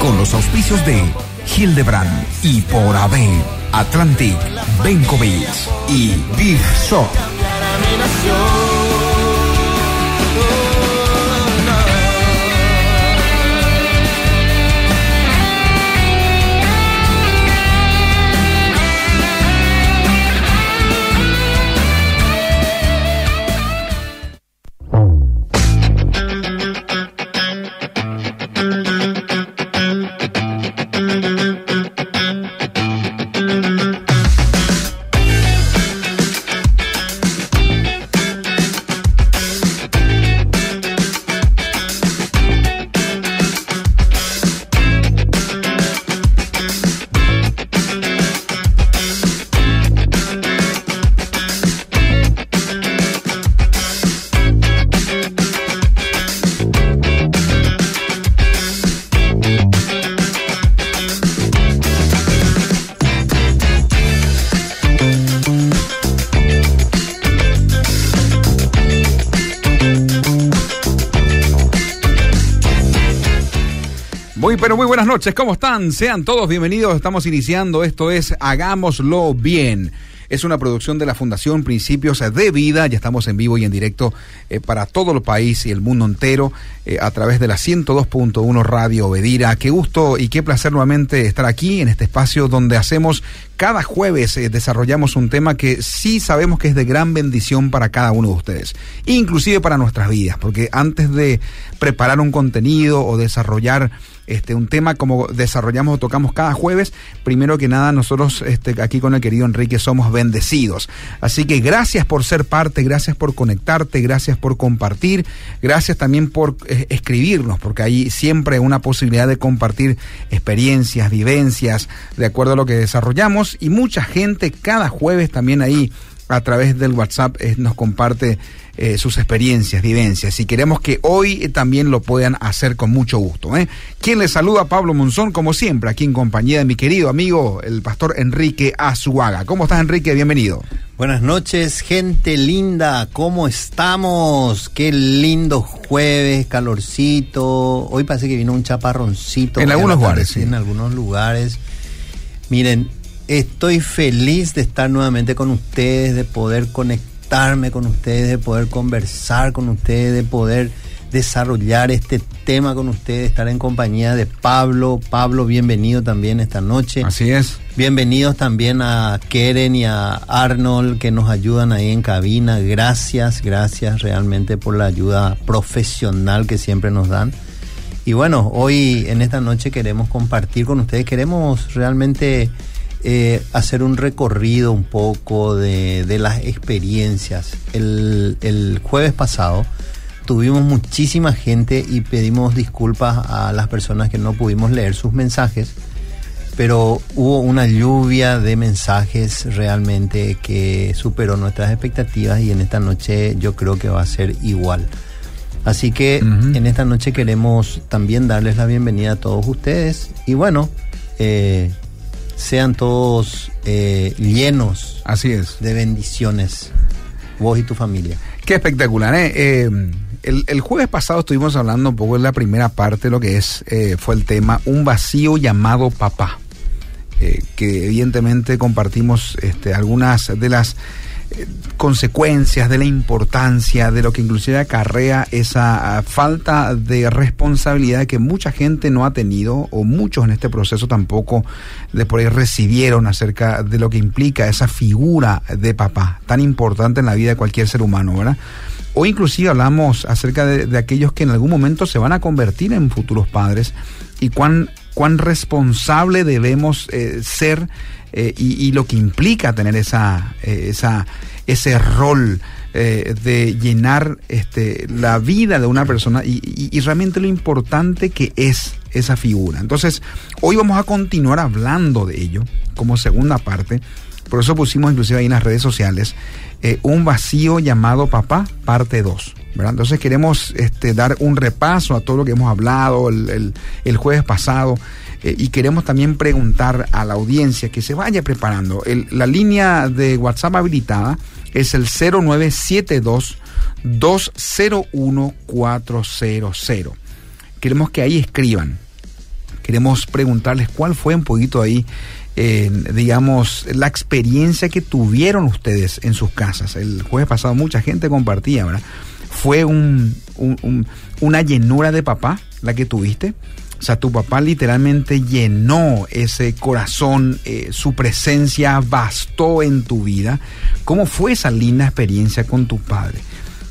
Con los auspicios de Hildebrand y por AB, Atlantic, Benkovic y Big Shop. Noches, ¿cómo están? Sean todos bienvenidos, estamos iniciando, esto es Hagámoslo Bien. Es una producción de la Fundación Principios de Vida, ya estamos en vivo y en directo eh, para todo el país y el mundo entero eh, a través de la 102.1 Radio Obedira. Qué gusto y qué placer nuevamente estar aquí en este espacio donde hacemos cada jueves, eh, desarrollamos un tema que sí sabemos que es de gran bendición para cada uno de ustedes, inclusive para nuestras vidas, porque antes de preparar un contenido o desarrollar este, un tema como desarrollamos o tocamos cada jueves, primero que nada nosotros este, aquí con el querido Enrique somos bendecidos. Así que gracias por ser parte, gracias por conectarte, gracias por compartir, gracias también por eh, escribirnos, porque hay siempre una posibilidad de compartir experiencias, vivencias, de acuerdo a lo que desarrollamos y mucha gente cada jueves también ahí a través del WhatsApp eh, nos comparte eh, sus experiencias, vivencias. Y queremos que hoy eh, también lo puedan hacer con mucho gusto. ¿eh? Quien les saluda, Pablo Monzón, como siempre, aquí en compañía de mi querido amigo, el pastor Enrique Azuaga. ¿Cómo estás, Enrique? Bienvenido. Buenas noches, gente linda. ¿Cómo estamos? Qué lindo jueves, calorcito. Hoy parece que vino un chaparroncito. En algunos lugares, sí. En algunos lugares. Miren, estoy feliz de estar nuevamente con ustedes, de poder conectarme con ustedes, de poder conversar con ustedes, de poder desarrollar este tema con ustedes, estar en compañía de Pablo. Pablo, bienvenido también esta noche. Así es. Bienvenidos también a Keren y a Arnold que nos ayudan ahí en cabina. Gracias, gracias realmente por la ayuda profesional que siempre nos dan. Y bueno, hoy en esta noche queremos compartir con ustedes, queremos realmente eh, hacer un recorrido un poco de, de las experiencias. El, el, jueves pasado tuvimos muchísima gente y pedimos disculpas a las personas que no pudimos leer sus mensajes, pero hubo una lluvia de mensajes realmente que superó nuestras expectativas y en esta noche yo creo que va a ser igual. Así que uh -huh. en esta noche queremos también darles la bienvenida a todos ustedes y bueno, eh, sean todos eh, llenos Así es. de bendiciones, vos y tu familia. Qué espectacular, ¿eh? eh el, el, jueves pasado estuvimos hablando un poco en la primera parte lo que es, eh, fue el tema Un vacío llamado papá, eh, que evidentemente compartimos este, algunas de las consecuencias, de la importancia, de lo que inclusive acarrea esa uh, falta de responsabilidad que mucha gente no ha tenido o muchos en este proceso tampoco de por ahí recibieron acerca de lo que implica esa figura de papá tan importante en la vida de cualquier ser humano, ¿verdad? O inclusive hablamos acerca de, de, aquellos que en algún momento se van a convertir en futuros padres y cuán, cuán responsable debemos eh, ser eh, y, lo que implica tener esa, eh, ese rol de llenar este, la vida de una persona y- y realmente lo importante que es esa figura. Entonces, hoy vamos a continuar hablando de ello como segunda parte. Por eso pusimos inclusive ahí en las redes sociales eh, un vacío llamado Papá, parte 2. ¿verdad? Entonces queremos este, dar un repaso a todo lo que hemos hablado el, jueves pasado eh, y queremos también preguntar a la audiencia que se vaya preparando. La línea de WhatsApp habilitada es el 0972 201 400. Queremos que ahí escriban queremos preguntarles cuál fue un poquito ahí, eh, digamos, la experiencia que tuvieron ustedes en sus casas. El jueves pasado mucha gente compartía, ¿verdad? Fue un, un- un- una llenura de papá la que tuviste. O sea, tu papá literalmente llenó ese corazón, eh, su presencia bastó en tu vida. ¿Cómo fue esa linda experiencia con tu padre?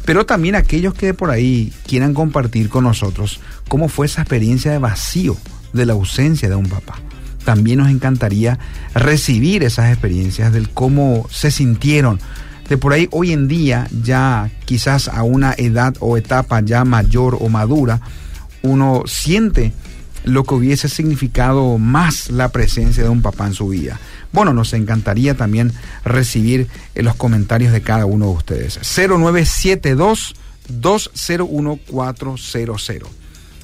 Pero también aquellos que por ahí quieran compartir con nosotros cómo fue esa experiencia de vacío, de la ausencia de un papá. También nos encantaría recibir esas experiencias del cómo se sintieron. De por ahí hoy en día, ya quizás a una edad o etapa ya mayor o madura, uno siente lo que hubiese significado más la presencia de un papá en su vida. Bueno, nos encantaría también recibir eh, los comentarios de cada uno de ustedes. 0972 201 400.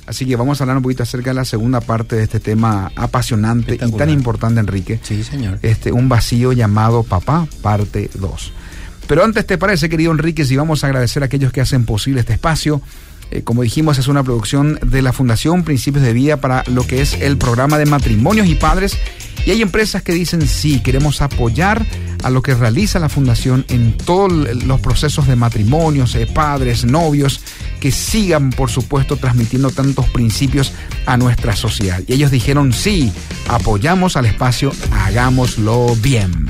Así que vamos a hablar un poquito acerca de la segunda parte de este tema apasionante y tan importante, Enrique. Sí, señor. Este, un vacío llamado Papá, parte 2. Pero antes, ¿te parece, querido Enrique, si vamos a agradecer a aquellos que hacen posible este espacio? Eh, como dijimos, es una producción de la Fundación Principios de Vida para lo que es el programa de matrimonios y padres. Y hay empresas que dicen, sí, queremos apoyar a lo que realiza la Fundación en todos los procesos de matrimonios, eh, padres, novios, que sigan, por supuesto, transmitiendo tantos principios a nuestra sociedad. Y ellos dijeron, sí, apoyamos al espacio, hagámoslo bien.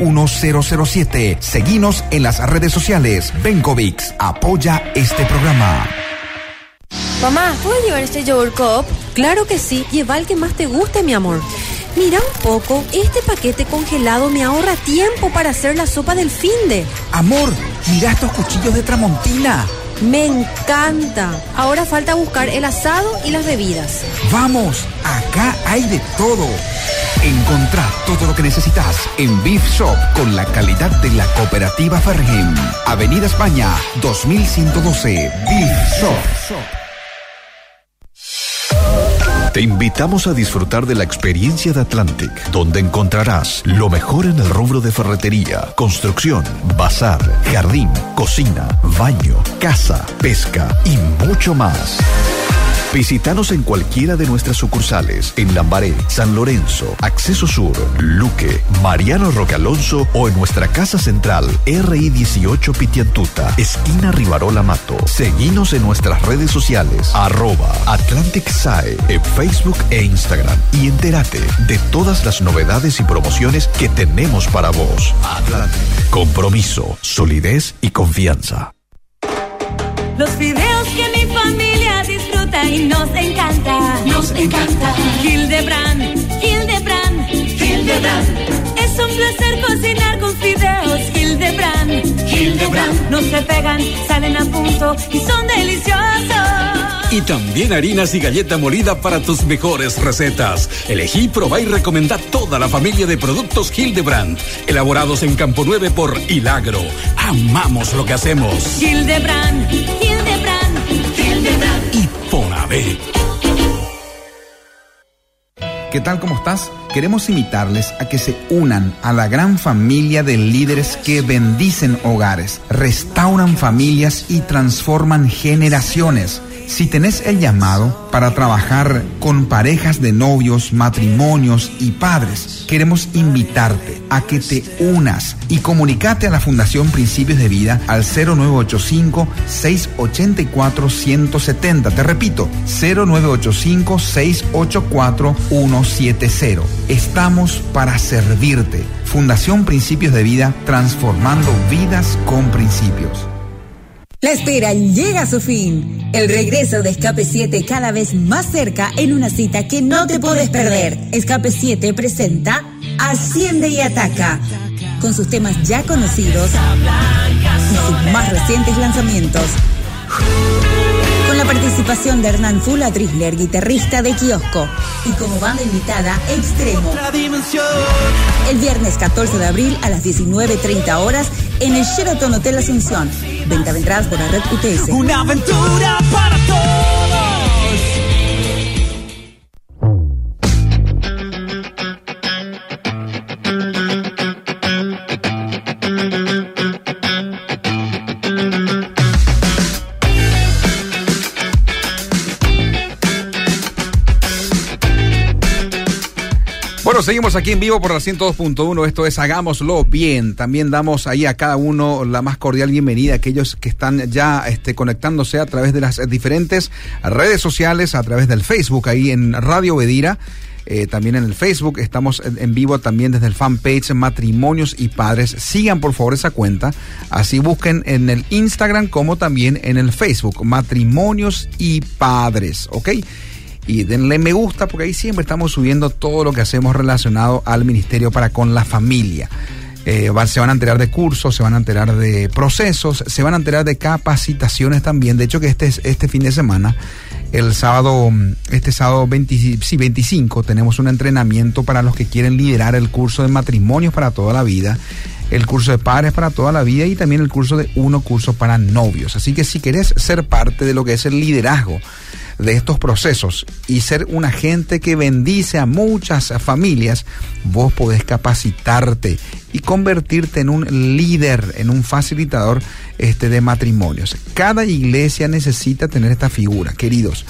007. Seguinos en las redes sociales. Bencovix apoya este programa. Mamá, ¿puedo llevar este yogur cup? Claro que sí, lleva el que más te guste, mi amor. Mira un poco, este paquete congelado me ahorra tiempo para hacer la sopa del finde. Amor, mira estos cuchillos de Tramontina. Me encanta. Ahora falta buscar el asado y las bebidas. Vamos, acá hay de todo. Encontrá todo lo que necesitas en Beef Shop con la calidad de la cooperativa Fergen. Avenida España, 2112. Beef Shop. Te invitamos a disfrutar de la experiencia de Atlantic, donde encontrarás lo mejor en el rubro de ferretería, construcción, bazar, jardín, cocina, baño, casa, pesca y mucho más. Visítanos en cualquiera de nuestras sucursales en Lambaré, San Lorenzo, Acceso Sur, Luque, Mariano Roque Alonso o en nuestra casa central RI 18 Pitiantuta, esquina Rivarola Mato. Seguinos en nuestras redes sociales arroba Atlantic Sae en Facebook e Instagram y entérate de todas las novedades y promociones que tenemos para vos. Atlantic. Compromiso, solidez y confianza. Los videos y nos encanta. Nos encanta. Hildebrand, Hildebrand, Hildebrand. Es un placer cocinar con fideos Hildebrand. Hildebrand. No se pegan, salen a punto y son deliciosos. Y también harinas y galleta molida para tus mejores recetas. Elegí, probá y recomendá toda la familia de productos Hildebrand, elaborados en Campo 9 por Hilagro. Amamos lo que hacemos. Hildebrand, Hildebrand, ¿Qué tal? ¿Cómo estás? Queremos invitarles a que se unan a la gran familia de líderes que bendicen hogares, restauran familias y transforman generaciones. Si tenés el llamado para trabajar con parejas de novios, matrimonios y padres, queremos invitarte a que te unas y comunicate a la Fundación Principios de Vida al 0985-684-170. Te repito, 0985-684-170. Estamos para servirte. Fundación Principios de Vida, transformando vidas con principios. La espera llega a su fin. El regreso de Escape 7 cada vez más cerca en una cita que no te puedes perder. Escape 7 presenta Asciende y Ataca. Con sus temas ya conocidos y sus más recientes lanzamientos. Con la participación de Hernán Fula Trisler, guitarrista de Kiosco. Y como banda invitada, Extremo. El viernes 14 de abril a las 19.30 horas en el Sheraton Hotel Asunción. Venta de entradas por la red UTS. Una aventura para todos. Bueno, seguimos aquí en vivo por la 102.1. Esto es Hagámoslo Bien. También damos ahí a cada uno la más cordial bienvenida, aquellos que están ya este, conectándose a través de las diferentes redes sociales, a través del Facebook, ahí en Radio Bedira. Eh, también en el Facebook, estamos en, en vivo también desde el fanpage Matrimonios y Padres. Sigan por favor esa cuenta, así busquen en el Instagram como también en el Facebook, Matrimonios y Padres, ¿ok? Y denle me gusta porque ahí siempre estamos subiendo todo lo que hacemos relacionado al ministerio para con la familia. Eh, se van a enterar de cursos, se van a enterar de procesos, se van a enterar de capacitaciones también. De hecho que este, este fin de semana, el sábado, mm, este sábado 20 sí, 25, tenemos un entrenamiento para los que quieren liderar el curso de matrimonios para toda la vida el curso de padres para toda la vida y también el curso de uno curso para novios. Así que si querés ser parte de lo que es el liderazgo de estos procesos y ser un agente que bendice a muchas familias, vos podés capacitarte y convertirte en un líder, en un facilitador este, de matrimonios. Cada iglesia necesita tener esta figura, queridos.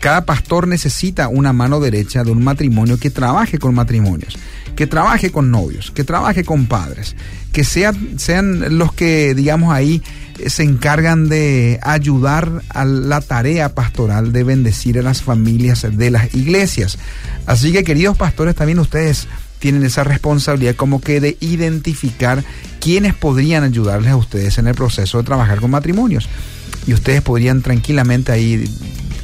Cada pastor necesita una mano derecha de un matrimonio que trabaje con matrimonios, que trabaje con novios, que trabaje con padres, que sean, los que, digamos, ahí se encargan de ayudar a la tarea pastoral de bendecir a las familias de las iglesias. Así que, queridos pastores, también ustedes tienen esa responsabilidad como que de identificar quiénes podrían ayudarles a ustedes en el proceso de trabajar con matrimonios. Y ustedes podrían tranquilamente ahí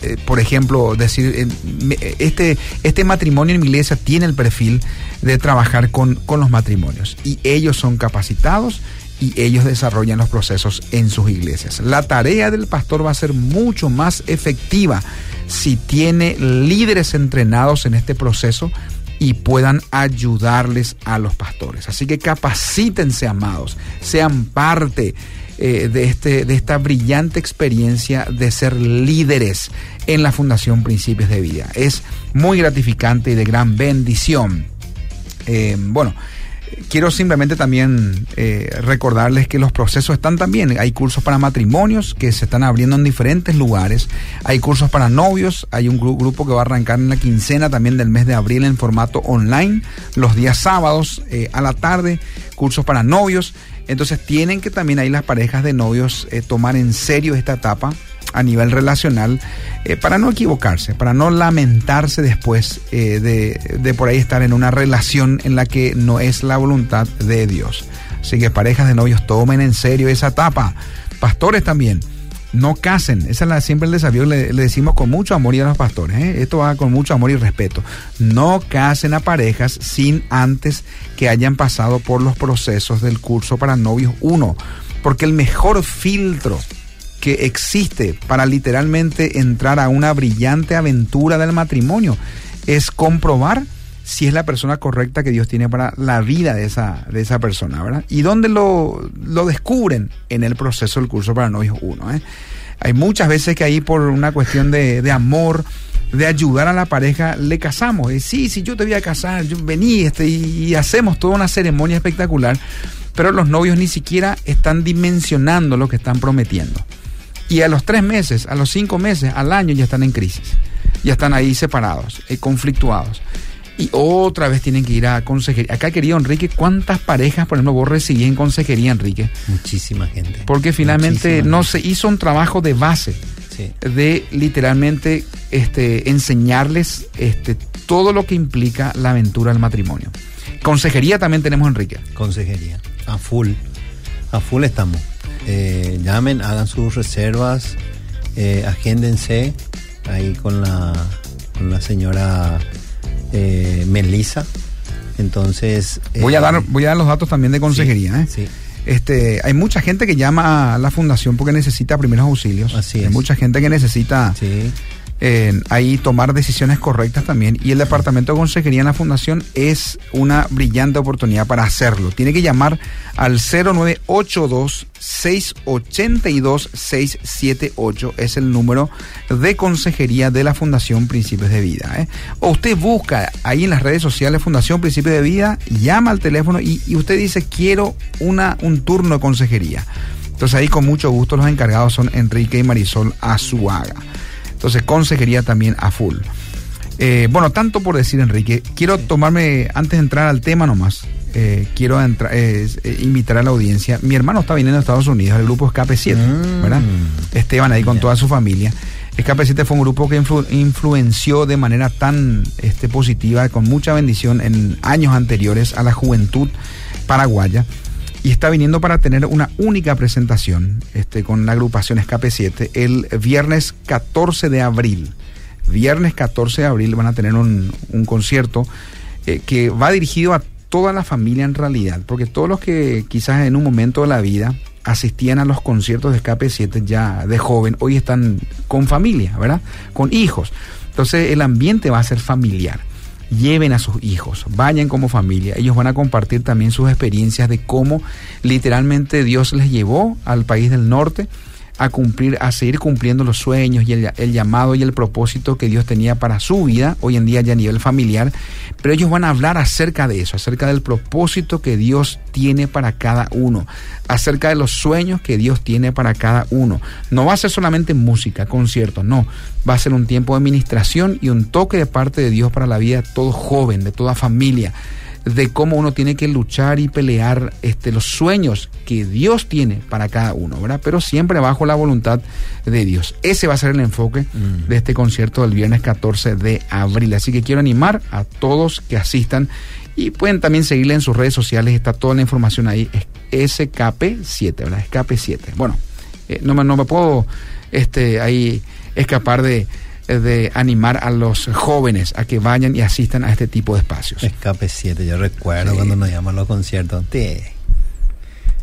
eh, por ejemplo, decir, eh, este, este matrimonio en mi iglesia tiene el perfil de trabajar con, con los matrimonios y ellos son capacitados y ellos desarrollan los procesos en sus iglesias. La tarea del pastor va a ser mucho más efectiva si tiene líderes entrenados en este proceso y puedan ayudarles a los pastores. Así que capacítense, amados, sean parte eh, de, este, de esta brillante experiencia de ser líderes en la Fundación Principios de Vida. Es muy gratificante y de gran bendición. Eh, bueno, quiero simplemente también eh, recordarles que los procesos están también. Hay cursos para matrimonios que se están abriendo en diferentes lugares. Hay cursos para novios. Hay un gru- grupo que va a arrancar en la quincena también del mes de abril en formato online, los días sábados eh, a la tarde. Cursos para novios. Entonces tienen que también ahí las parejas de novios eh, tomar en serio esta etapa a nivel relacional eh, para no equivocarse, para no lamentarse después eh, de, por ahí estar en una relación en la que no es la voluntad de Dios. Así que parejas de novios tomen en serio esa etapa. Pastores también. No casen, esa es la, siempre el desafío, le, le decimos con mucho amor y a los pastores, ¿eh? esto va con mucho amor y respeto. No casen a parejas sin antes que hayan pasado por los procesos del curso para novios 1, porque el mejor filtro que existe para literalmente entrar a una brillante aventura del matrimonio es comprobar si es la persona correcta que Dios tiene para la vida de esa, de esa persona, ¿verdad? ¿Y dónde lo, lo descubren? En el proceso del curso para novios 1. ¿eh? Hay muchas veces que ahí por una cuestión de, de amor, de ayudar a la pareja, le casamos. Y sí, sí, yo te voy a casar, yo vení este, y, y hacemos toda una ceremonia espectacular, pero los novios ni siquiera están dimensionando lo que están prometiendo. Y a los tres meses, a los cinco meses, al año ya están en crisis. Ya están ahí separados, eh, conflictuados. Y otra vez tienen que ir a consejería. Acá, querido Enrique, ¿cuántas parejas, por ejemplo, vos recibí en consejería, Enrique? Muchísima gente. Porque finalmente Muchísima no se hizo un trabajo de base Sí. de literalmente este, enseñarles este, todo lo que implica la aventura del matrimonio. Consejería también tenemos, Enrique. Consejería. A full. A full estamos. Eh, llamen, hagan sus reservas, eh, agéndense ahí con la, con la señora eh, Melissa. Entonces. Voy a eh, dar, voy a dar los datos también de consejería. Sí. Este, hay mucha gente que llama a la fundación porque necesita primeros auxilios. Así Hay es. mucha gente que necesita Sí. Eh, ahí tomar decisiones correctas también. Y el departamento de consejería en la fundación es una brillante oportunidad para hacerlo. Tiene que llamar al 0982 682 678 es el número de consejería de la Fundación Principios de Vida. ¿eh? O usted busca ahí en las redes sociales Fundación Principios de Vida, llama al teléfono y, y usted dice quiero una, un turno de consejería. Entonces ahí con mucho gusto los encargados son Enrique y Marisol Azuaga. Entonces, consejería también a full. Eh, bueno, tanto por decir, Enrique, quiero tomarme, antes de entrar al tema nomás, eh, quiero entra- eh, invitar a la audiencia. Mi hermano está viniendo a Estados Unidos, el grupo Escape 7, Mm. ¿verdad? Esteban ahí con toda su familia. Escape 7 fue un grupo que influ- influenció de manera tan este, positiva, con mucha bendición en años anteriores a la juventud paraguaya y está viniendo para tener una única presentación este, con la agrupación Escape 7 el viernes 14 de abril. Viernes 14 de abril van a tener un, un concierto eh, que va dirigido a toda la familia en realidad, porque todos los que quizás en un momento de la vida asistían a los conciertos de Escape 7 ya de joven, hoy están con familia, ¿verdad? Con hijos. Entonces el ambiente va a ser familiar lleven a sus hijos, vayan como familia. Ellos van a compartir también sus experiencias de cómo literalmente Dios les llevó al país del norte a cumplir, a seguir cumpliendo los sueños y el, llamado y el propósito que Dios tenía para su vida, hoy en día ya a nivel familiar, pero ellos van a hablar acerca de eso, acerca del propósito que Dios tiene para cada uno, acerca de los sueños que Dios tiene para cada uno. No va a ser solamente música, conciertos, no, va a ser un tiempo de administración y un toque de parte de Dios para la vida de todo joven, de toda familia de cómo uno tiene que luchar y pelear este, los sueños que Dios tiene para cada uno, ¿verdad? Pero siempre bajo la voluntad de Dios. Ese va a ser el enfoque de este concierto del viernes 14 de abril. Así que quiero animar a todos que asistan y pueden también seguirle en sus redes sociales, está toda la información ahí, es SKP7, ¿verdad? Escape 7. Bueno, eh, no, me, no me puedo este, ahí escapar de de animar a los jóvenes a que vayan y asistan a este tipo de espacios. Escape 7, yo recuerdo Sí. cuando nos llaman los conciertos.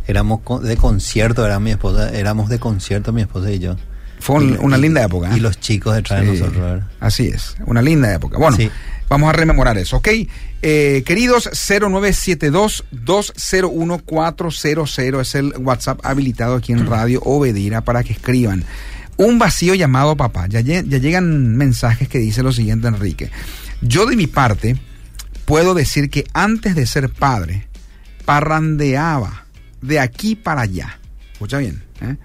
Éramos de concierto, era mi esposa, éramos de concierto mi esposa y yo. Fue un- Y- una y- linda época. ¿eh? Y los chicos detrás de nosotros. ¿verdad? Así es, una linda época. Bueno, Sí. vamos a rememorar eso, ¿ok? Eh, queridos, 0972-201-400 es el WhatsApp habilitado aquí en Radio Obedira para que escriban. Un vacío llamado papá. Ya, lle- ya llegan mensajes que dice lo siguiente, Enrique. Yo de mi parte puedo decir que antes de ser padre, parrandeaba de aquí para allá. Escucha bien, ¿eh?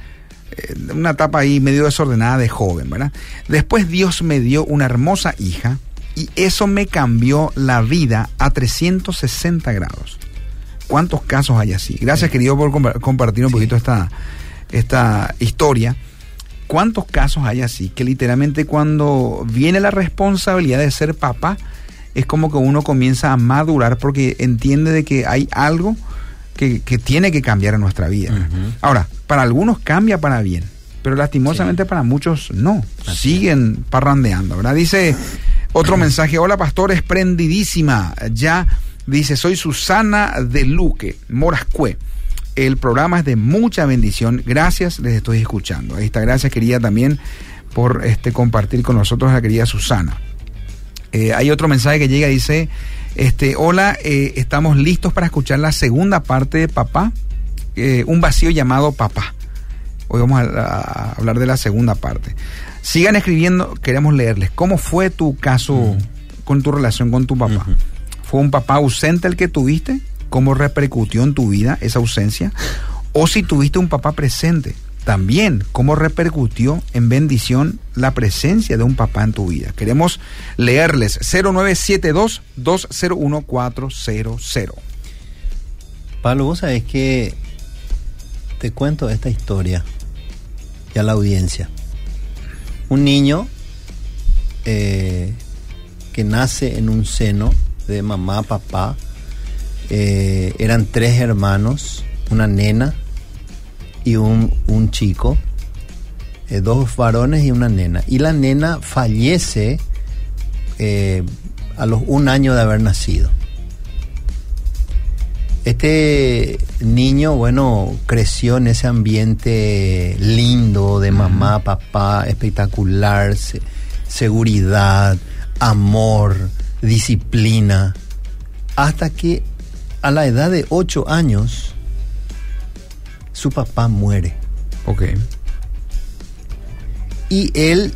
Eh, una etapa ahí medio desordenada de joven, ¿verdad? Después Dios me dio una hermosa hija y eso me cambió la vida a 360 grados. ¿Cuántos casos hay así? Gracias, querido, por compa- compartir un Sí. poquito esta, esta historia. ¿Cuántos casos hay así? Que literalmente cuando viene la responsabilidad de ser papá, es como que uno comienza a madurar porque entiende de que hay algo que, que tiene que cambiar en nuestra vida. Ahora, para algunos cambia para bien, pero lastimosamente para muchos no. Siguen parrandeando, ¿verdad? Dice otro mensaje, hola pastor, esplendidísima. Ya dice, soy Susana de Luque, Morascue. El programa es de mucha bendición. Gracias, les estoy escuchando. Ahí está, gracias querida también por este compartir con nosotros a la querida Susana. Eh, hay otro mensaje que llega, dice, este, hola, eh, estamos listos para escuchar la segunda parte de Papá, eh, un vacío llamado Papá. Hoy vamos a, a hablar de la segunda parte. Sigan escribiendo, queremos leerles. ¿Cómo fue tu caso con tu relación con tu papá? Ujú. ¿Fue un papá ausente el que tuviste? ¿Cómo repercutió en tu vida esa ausencia? ¿O si tuviste un papá presente? también cómo repercutió en bendición la presencia de un papá en tu vida. Queremos leerles 0972-201-400. Pablo, vos sabés que te cuento esta historia y a la audiencia. Un niño eh, que nace en un seno de mamá, papá, eh, eran tres hermanos, una nena y un, un chico, eh, dos varones y una nena. Y la nena fallece a los un año de haber nacido. Este niño, bueno, creció en ese ambiente lindo de mamá, papá, espectacular, seguridad, amor, disciplina, hasta que a la edad de ocho años su papá muere. Ok. Y él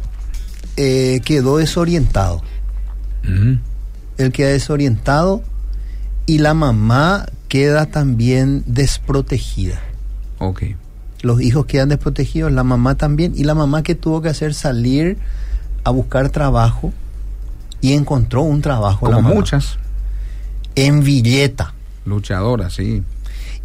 eh, quedó desorientado. Él queda desorientado y la mamá queda también desprotegida. Ok. Los hijos quedan desprotegidos, la mamá también, y la mamá que tuvo que hacer salir a buscar trabajo y encontró un trabajo. Como muchas. En Villeta. Luchadora, sí.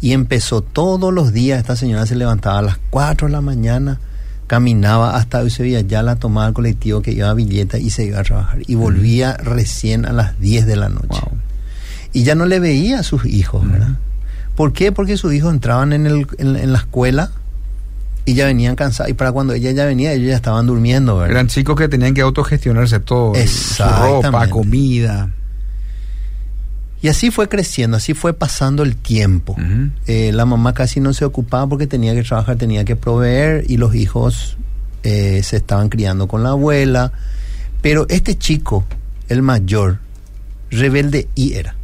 Y empezó todos los días, esta señora se levantaba a las 4 de la mañana, caminaba hasta ya la tomaba el colectivo que iba a Villeta y se iba a trabajar. Y volvía recién a las 10 de la noche y ya no le veía a sus hijos, ¿verdad? ¿Por qué? Porque sus hijos entraban en, el, en, la escuela y ya venían cansados. Y para cuando ella ya venía, ellos ya estaban durmiendo, ¿verdad? Eran chicos que tenían que autogestionarse todo. Su ropa, comida. Y así fue creciendo, así fue pasando el tiempo. Eh, la mamá casi no se ocupaba porque tenía que trabajar, tenía que proveer y los hijos eh, se estaban criando con la abuela. Pero este chico, el mayor, rebelde y era.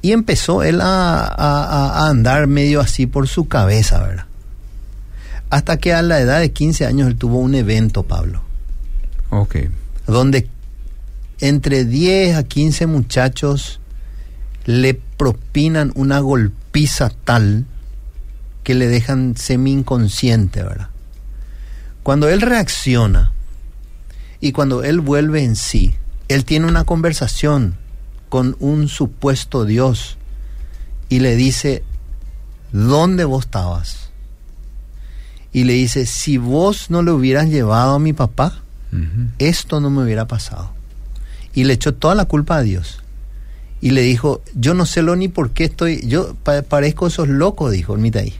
Y empezó él a, andar medio así por su cabeza, ¿verdad? Hasta que a la edad de 15 años él tuvo un evento, Pablo. Ok. Donde entre 10 a 15 muchachos le propinan una golpiza tal que le dejan semi inconsciente, ¿verdad? Cuando él reacciona y cuando él vuelve en sí, él tiene una conversación con un supuesto Dios y le dice, ¿dónde vos estabas? Y le dice, si vos no le hubieras llevado a mi papá, esto no me hubiera pasado. Y le echó toda la culpa a Dios. Y le dijo, yo no sé lo ni por qué estoy, yo parezco esos locos, dijo el ahí,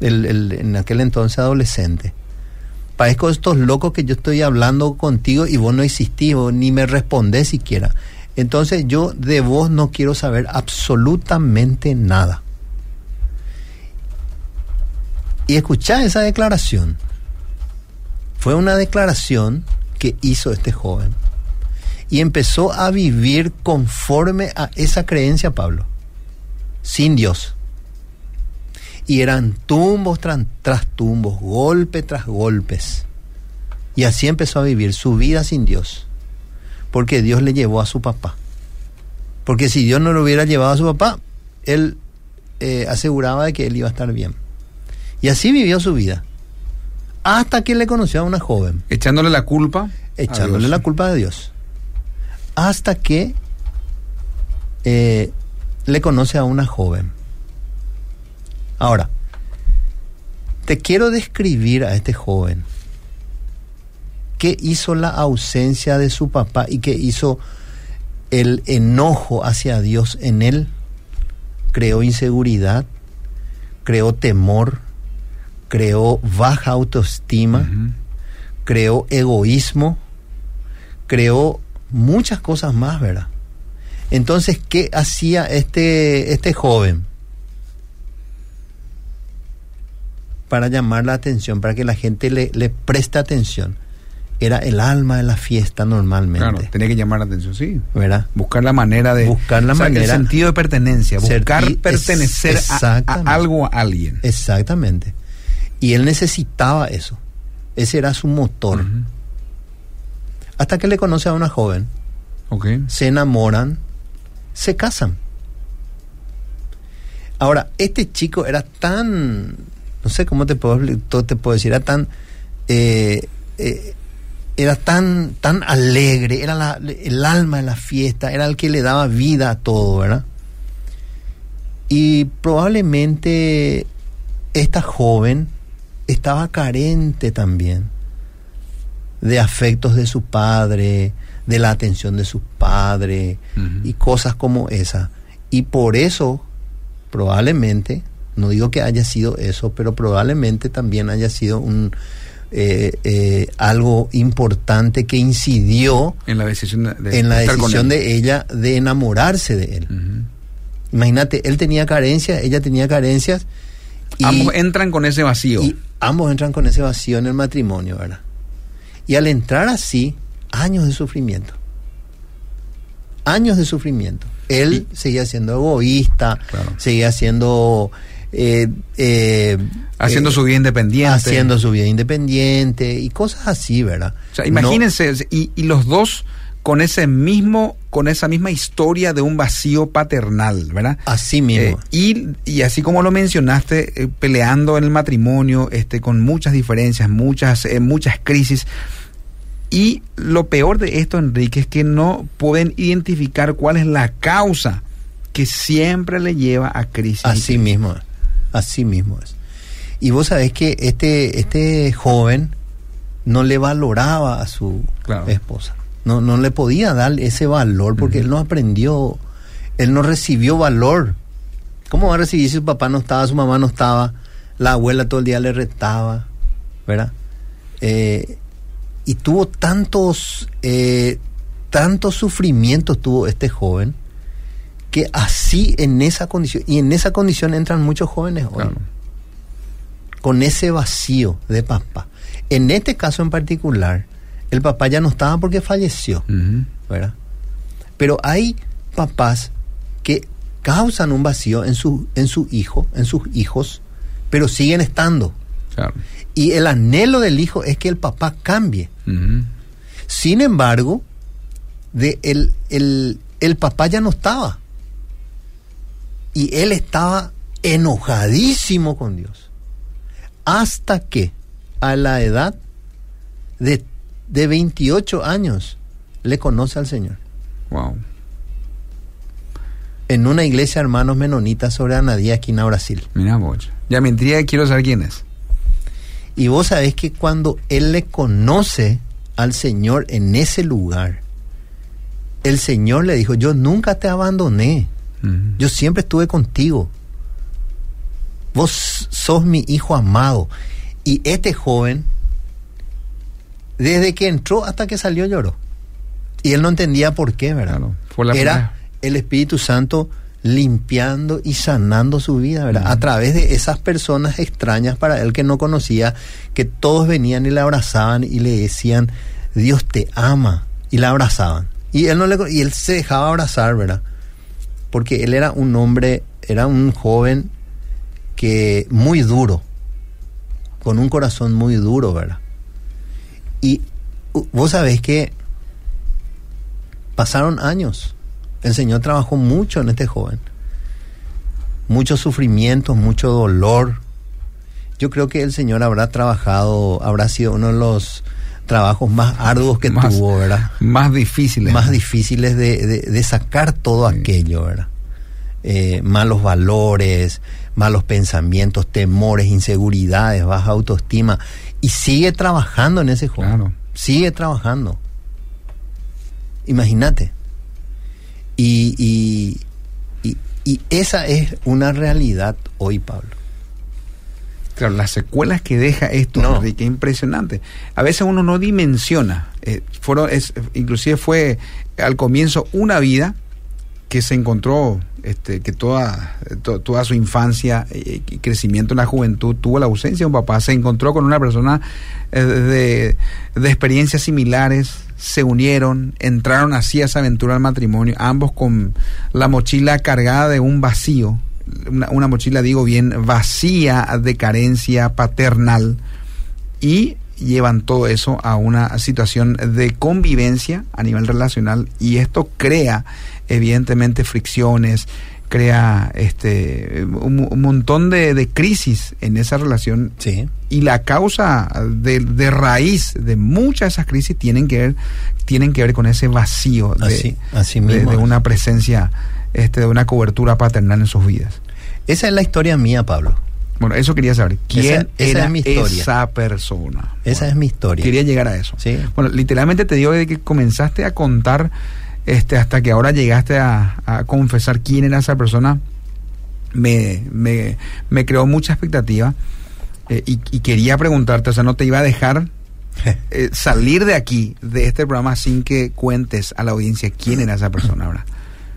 en aquel entonces adolescente. Parezco estos locos que yo estoy hablando contigo y vos no existís, ni me respondés siquiera. Entonces yo de vos no quiero saber absolutamente nada. Y escuchá esa declaración. Fue una declaración que hizo este joven. Y empezó a vivir conforme a esa creencia, Pablo. Sin Dios. Y eran tumbos tras, tras tumbos, golpe tras golpes. Y así empezó a vivir su vida sin Dios porque Dios le llevó a su papá. Porque si Dios no lo hubiera llevado a su papá, él eh, aseguraba de que él iba a estar bien. Y así vivió su vida. Hasta que le conoció a una joven. Echándole la culpa. Echándole la culpa de Dios. Hasta que eh, le conoce a una joven. Ahora, te quiero describir a este joven ¿Qué hizo la ausencia de su papá y qué hizo el enojo hacia Dios en él? Creó inseguridad, creó temor, creó baja autoestima, creó egoísmo, creó muchas cosas más, ¿verdad? Entonces, ¿qué hacía este, este joven? Para llamar la atención, para que la gente le, le preste atención era el alma de la fiesta normalmente. Claro, tenía que llamar la atención, sí. ¿Verdad? Buscar la manera de... Buscar la manera... El sentido de pertenencia, buscar pertenecer a, algo, a alguien. Exactamente. Y él necesitaba eso. Ese era su motor. Hasta que le conoce a una joven. Okay. Se enamoran, se casan. Ahora, este chico era tan no sé cómo te puedo, te puedo decir, era tan, eh, eh, era tan, tan alegre, era la, el alma de la fiesta, era el que le daba vida a todo, ¿verdad? Y probablemente esta joven estaba carente también de afectos de su padre, de la atención de su padre y cosas como esa. Y por eso, probablemente, no digo que haya sido eso, pero probablemente también haya sido un eh, eh, algo importante que incidió en la decisión de, en la decisión de ella de enamorarse de él. Imagínate, él tenía carencias, ella tenía carencias. Y, ambos entran con ese vacío. Y ambos entran con ese vacío en el matrimonio, ¿verdad? Y al entrar así, años de sufrimiento. Años de sufrimiento. Él seguía siendo egoísta, seguía siendo... Eh, eh, haciendo su vida independiente. Haciendo su vida independiente y cosas así, ¿verdad? O sea, imagínense, y, y los dos con ese mismo, con esa misma historia de un vacío paternal, ¿verdad? Así mismo. Eh, y, y, así como lo mencionaste, eh, peleando en el matrimonio, este, con muchas diferencias, muchas, eh, muchas crisis. Y lo peor de esto, Enrique, es que no pueden identificar cuál es la causa que siempre le lleva a crisis. Así mismo, así mismo es. Y vos sabés que este, este joven no le valoraba a su esposa. No, no le podía dar ese valor porque él no aprendió, él no recibió valor. ¿Cómo va a recibir si su papá no estaba, su mamá no estaba, la abuela todo el día le retaba, ¿verdad? Eh, y tuvo tantos, eh, tantos sufrimientos tuvo este joven que así en esa condición, y en esa condición entran muchos jóvenes hoy, con ese vacío de papá. En este caso en particular, el papá ya no estaba porque falleció, ¿verdad? Pero hay papás que causan un vacío en su, en su hijo, en sus hijos, pero siguen estando. Y el anhelo del hijo es que el papá cambie. Sin embargo, de el, el, el papá ya no estaba. Y él estaba enojadísimo con Dios. Hasta que a la edad de de 28 años le conoce al Señor. Wow. En una iglesia hermanos menonitas sobre Anadía, aquí en Brasil. Mira, vos. Ya me intriga quiero saber quién es. Y vos sabés que cuando él le conoce al Señor en ese lugar, el Señor le dijo, yo nunca te abandoné, yo siempre estuve contigo. Vos sos mi hijo amado. Y este joven desde que entró hasta que salió lloró. Y él no entendía por qué, ¿verdad? Era el Espíritu Santo limpiando y sanando su vida, ¿verdad? A través de esas personas extrañas para él que no conocía, que todos venían y le abrazaban y le decían, Dios te ama, y le abrazaban. Y él, no le, y él se dejaba abrazar, ¿verdad? Porque él era un hombre, era un joven que muy duro, con un corazón muy duro, ¿verdad? Y vos sabés que pasaron años. El Señor trabajó mucho en este joven. Muchos sufrimientos, mucho dolor. Yo creo que el Señor habrá trabajado, habrá sido uno de los trabajos más arduos que tuvo, ¿verdad? Más difíciles. Más difíciles de, sacar todo aquello, ¿verdad? Eh, malos valores, malos pensamientos, temores, inseguridades, baja autoestima. Y sigue trabajando en ese juego. Sigue trabajando. Imagínate. Y, y, y, esa es una realidad hoy, Pablo. Claro, las secuelas que deja esto, no. Enrique, impresionante. A veces uno no dimensiona. Eh, fueron, es, inclusive fue al comienzo una vida que se encontró este, que toda, toda su infancia y crecimiento en la juventud tuvo la ausencia. De un papá, se encontró con una persona eh, de, de, experiencias similares, se unieron, entraron así a esa aventura al matrimonio, ambos con la mochila cargada de un vacío, una, una mochila digo bien vacía de carencia paternal y llevan todo eso a una situación de convivencia a nivel relacional y esto crea evidentemente fricciones, crea este un, un montón de, de crisis en esa relación Sí. y la causa de, de raíz de muchas de esas crisis tienen que ver tienen que ver con ese vacío de, Así- así de- mismo de es. una presencia este de una cobertura paternal en sus vidas Esa es la historia mía, Pablo. bueno eso quería saber quién Esa- esa era es mi historia. esa persona Esa es mi historia. quería llegar a eso Sí. bueno literalmente te digo de que comenzaste a contar este hasta que ahora llegaste a, a confesar quién era esa persona me, me, me creó mucha expectativa eh, y, y quería preguntarte, o sea, no te iba a dejar eh, salir de aquí, de este programa, sin que cuentes a la audiencia quién era esa persona, ¿verdad?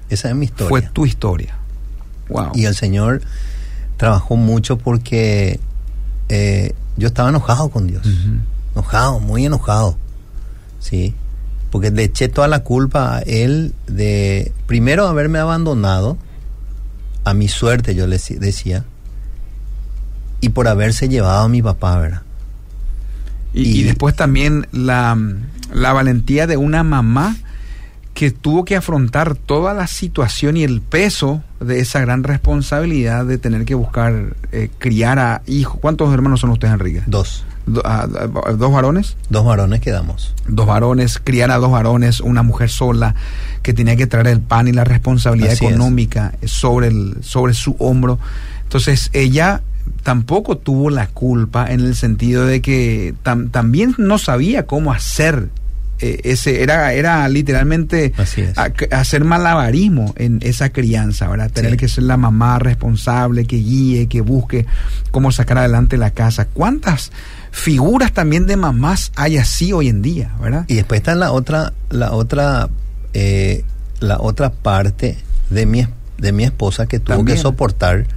Esa es mi historia. Fue tu historia. Wow. Y el Señor trabajó mucho porque eh, yo estaba enojado con Dios. Enojado, muy enojado. Sí. Porque le eché toda la culpa a Él de, primero, haberme abandonado, a mi suerte, yo le decía, y por haberse llevado a mi papá, ¿verdad? Y, y después también la, la valentía de una mamá que tuvo que afrontar toda la situación y el peso de esa gran responsabilidad de tener que buscar eh, criar a hijos. ¿Cuántos hermanos son ustedes, Enrique? Dos. Do- a- a- ¿Dos varones? Dos varones quedamos. Dos varones, criar a dos varones, una mujer sola que tenía que traer el pan y la responsabilidad Así es. económica sobre, el, sobre su hombro. Entonces ella tampoco tuvo la culpa en el sentido de que tam- también no sabía cómo hacer eh, ese era era literalmente a- hacer malabarismo en esa crianza, ¿verdad? Tener Sí. que ser la mamá responsable, que guíe, que busque cómo sacar adelante la casa. ¿Cuántas figuras también de mamás hay así hoy en día, verdad? Y después está la otra, la otra, eh, la otra parte de mi, de mi esposa que tuvo También. que soportar,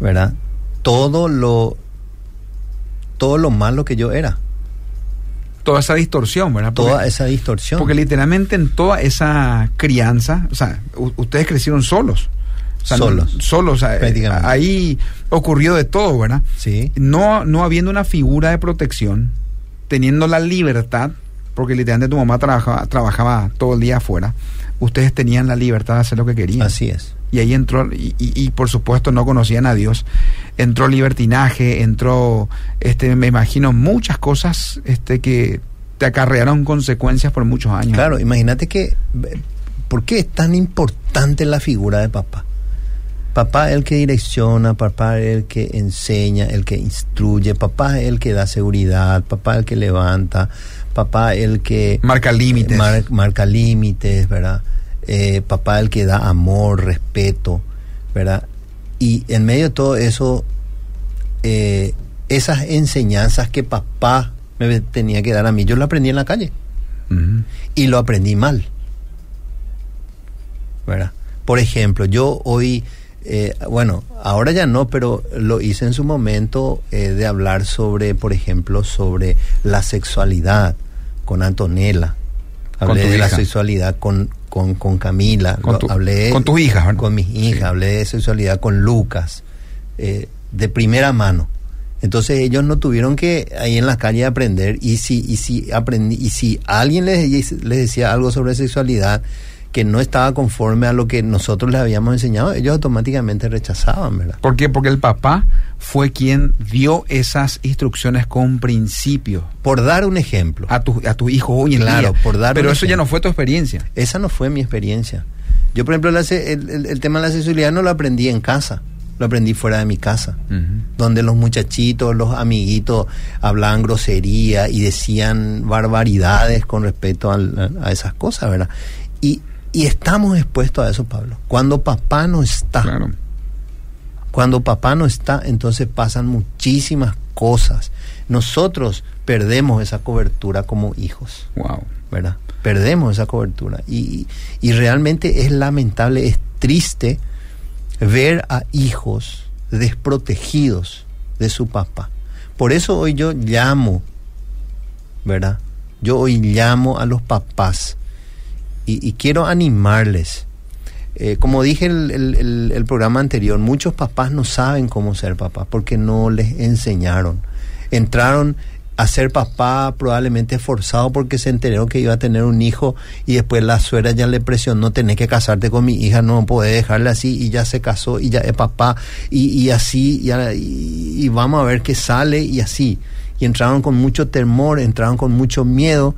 ¿verdad? Todo lo, todo lo malo que yo era. Toda esa distorsión, ¿verdad? Toda esa distorsión. Porque literalmente en toda esa crianza, o sea, ustedes crecieron solos. O sea, no- Solos. solos, o sea, Prácticamente. ahí ocurrió de todo, ¿verdad? Sí. No, no habiendo una figura de protección, teniendo la libertad, porque literalmente tu mamá trabajaba, trabajaba todo el día afuera, ustedes tenían la libertad de hacer lo que querían. Así es. Y ahí entró, y, y- y por supuesto no conocían a Dios. Entró libertinaje, entró, este, me imagino, muchas cosas este, que te acarrearon consecuencias por muchos años. Claro, imagínate que, eh, ¿por qué es tan importante la figura de papá? Papá es el que direcciona, papá es el que enseña, el que instruye, papá es el que da seguridad, papá es el que levanta, papá es el que... Marca límites. mar- marca límites, ¿verdad? Eh, papá el que da amor, respeto, ¿verdad? Y en medio de todo eso, eh, esas enseñanzas que papá me tenía que dar a mí, yo lo aprendí en la calle y lo aprendí mal. ¿Verdad? Por ejemplo, yo hoy, eh, bueno, ahora ya no, pero lo hice en su momento eh, de hablar sobre, por ejemplo, sobre la sexualidad con Antonella. Hablé de la sexualidad con, con, con Camila. Con lo- tu- hablé con tus hijas, ¿verdad? Con mis hijas. Hablé de sexualidad con Lucas. eh, de primera mano. Entonces ellos no tuvieron que ahí en la calle aprender y si y si aprendí y si alguien les, les decía algo sobre sexualidad que no estaba conforme a lo que nosotros les habíamos enseñado, ellos automáticamente rechazaban, ¿verdad? ¿Por qué? Porque el papá fue quien dio esas instrucciones con principio Por dar un ejemplo. a tu, a tu hijo hoy en Claro, día. por dar Pero un eso ya no fue tu experiencia. Esa no fue mi experiencia. Yo, por ejemplo, el, el- el tema de la sexualidad no lo aprendí en casa, lo aprendí fuera de mi casa, donde los muchachitos, los amiguitos hablaban grosería y decían barbaridades con respecto al- a, esas cosas, ¿verdad? Y, y estamos expuestos a eso, Pablo. Cuando papá no está, Claro. cuando papá no está, entonces pasan muchísimas cosas. Nosotros perdemos esa cobertura como hijos. Wow. ¿verdad? Perdemos esa cobertura. Y, y realmente es lamentable, es triste ver a hijos desprotegidos de su papá. Por eso hoy yo llamo, ¿verdad? Yo hoy llamo a los papás y, quiero animarles. Eh, como dije el, el- programa anterior, muchos papás no saben cómo ser papás porque no les enseñaron. Entraron a ser papá probablemente forzado porque se enteró que iba a tener un hijo y después la suegra ya le presionó, tenés que casarte con mi hija, no podés dejarle así y ya se casó y ya es papá y, y así y- y vamos a ver qué sale y así. Y entraron con mucho temor, entraron con mucho miedo,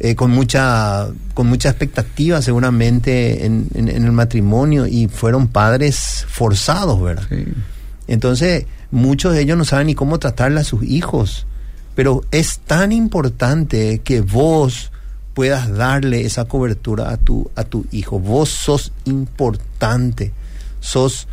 eh, con mucha con mucha expectativa seguramente en, en- en el matrimonio y fueron padres forzados, ¿verdad? Entonces, muchos de ellos no saben ni cómo tratarle a sus hijos. Pero es tan importante que vos puedas darle esa cobertura a tu, a tu hijo. Vos sos importante, sos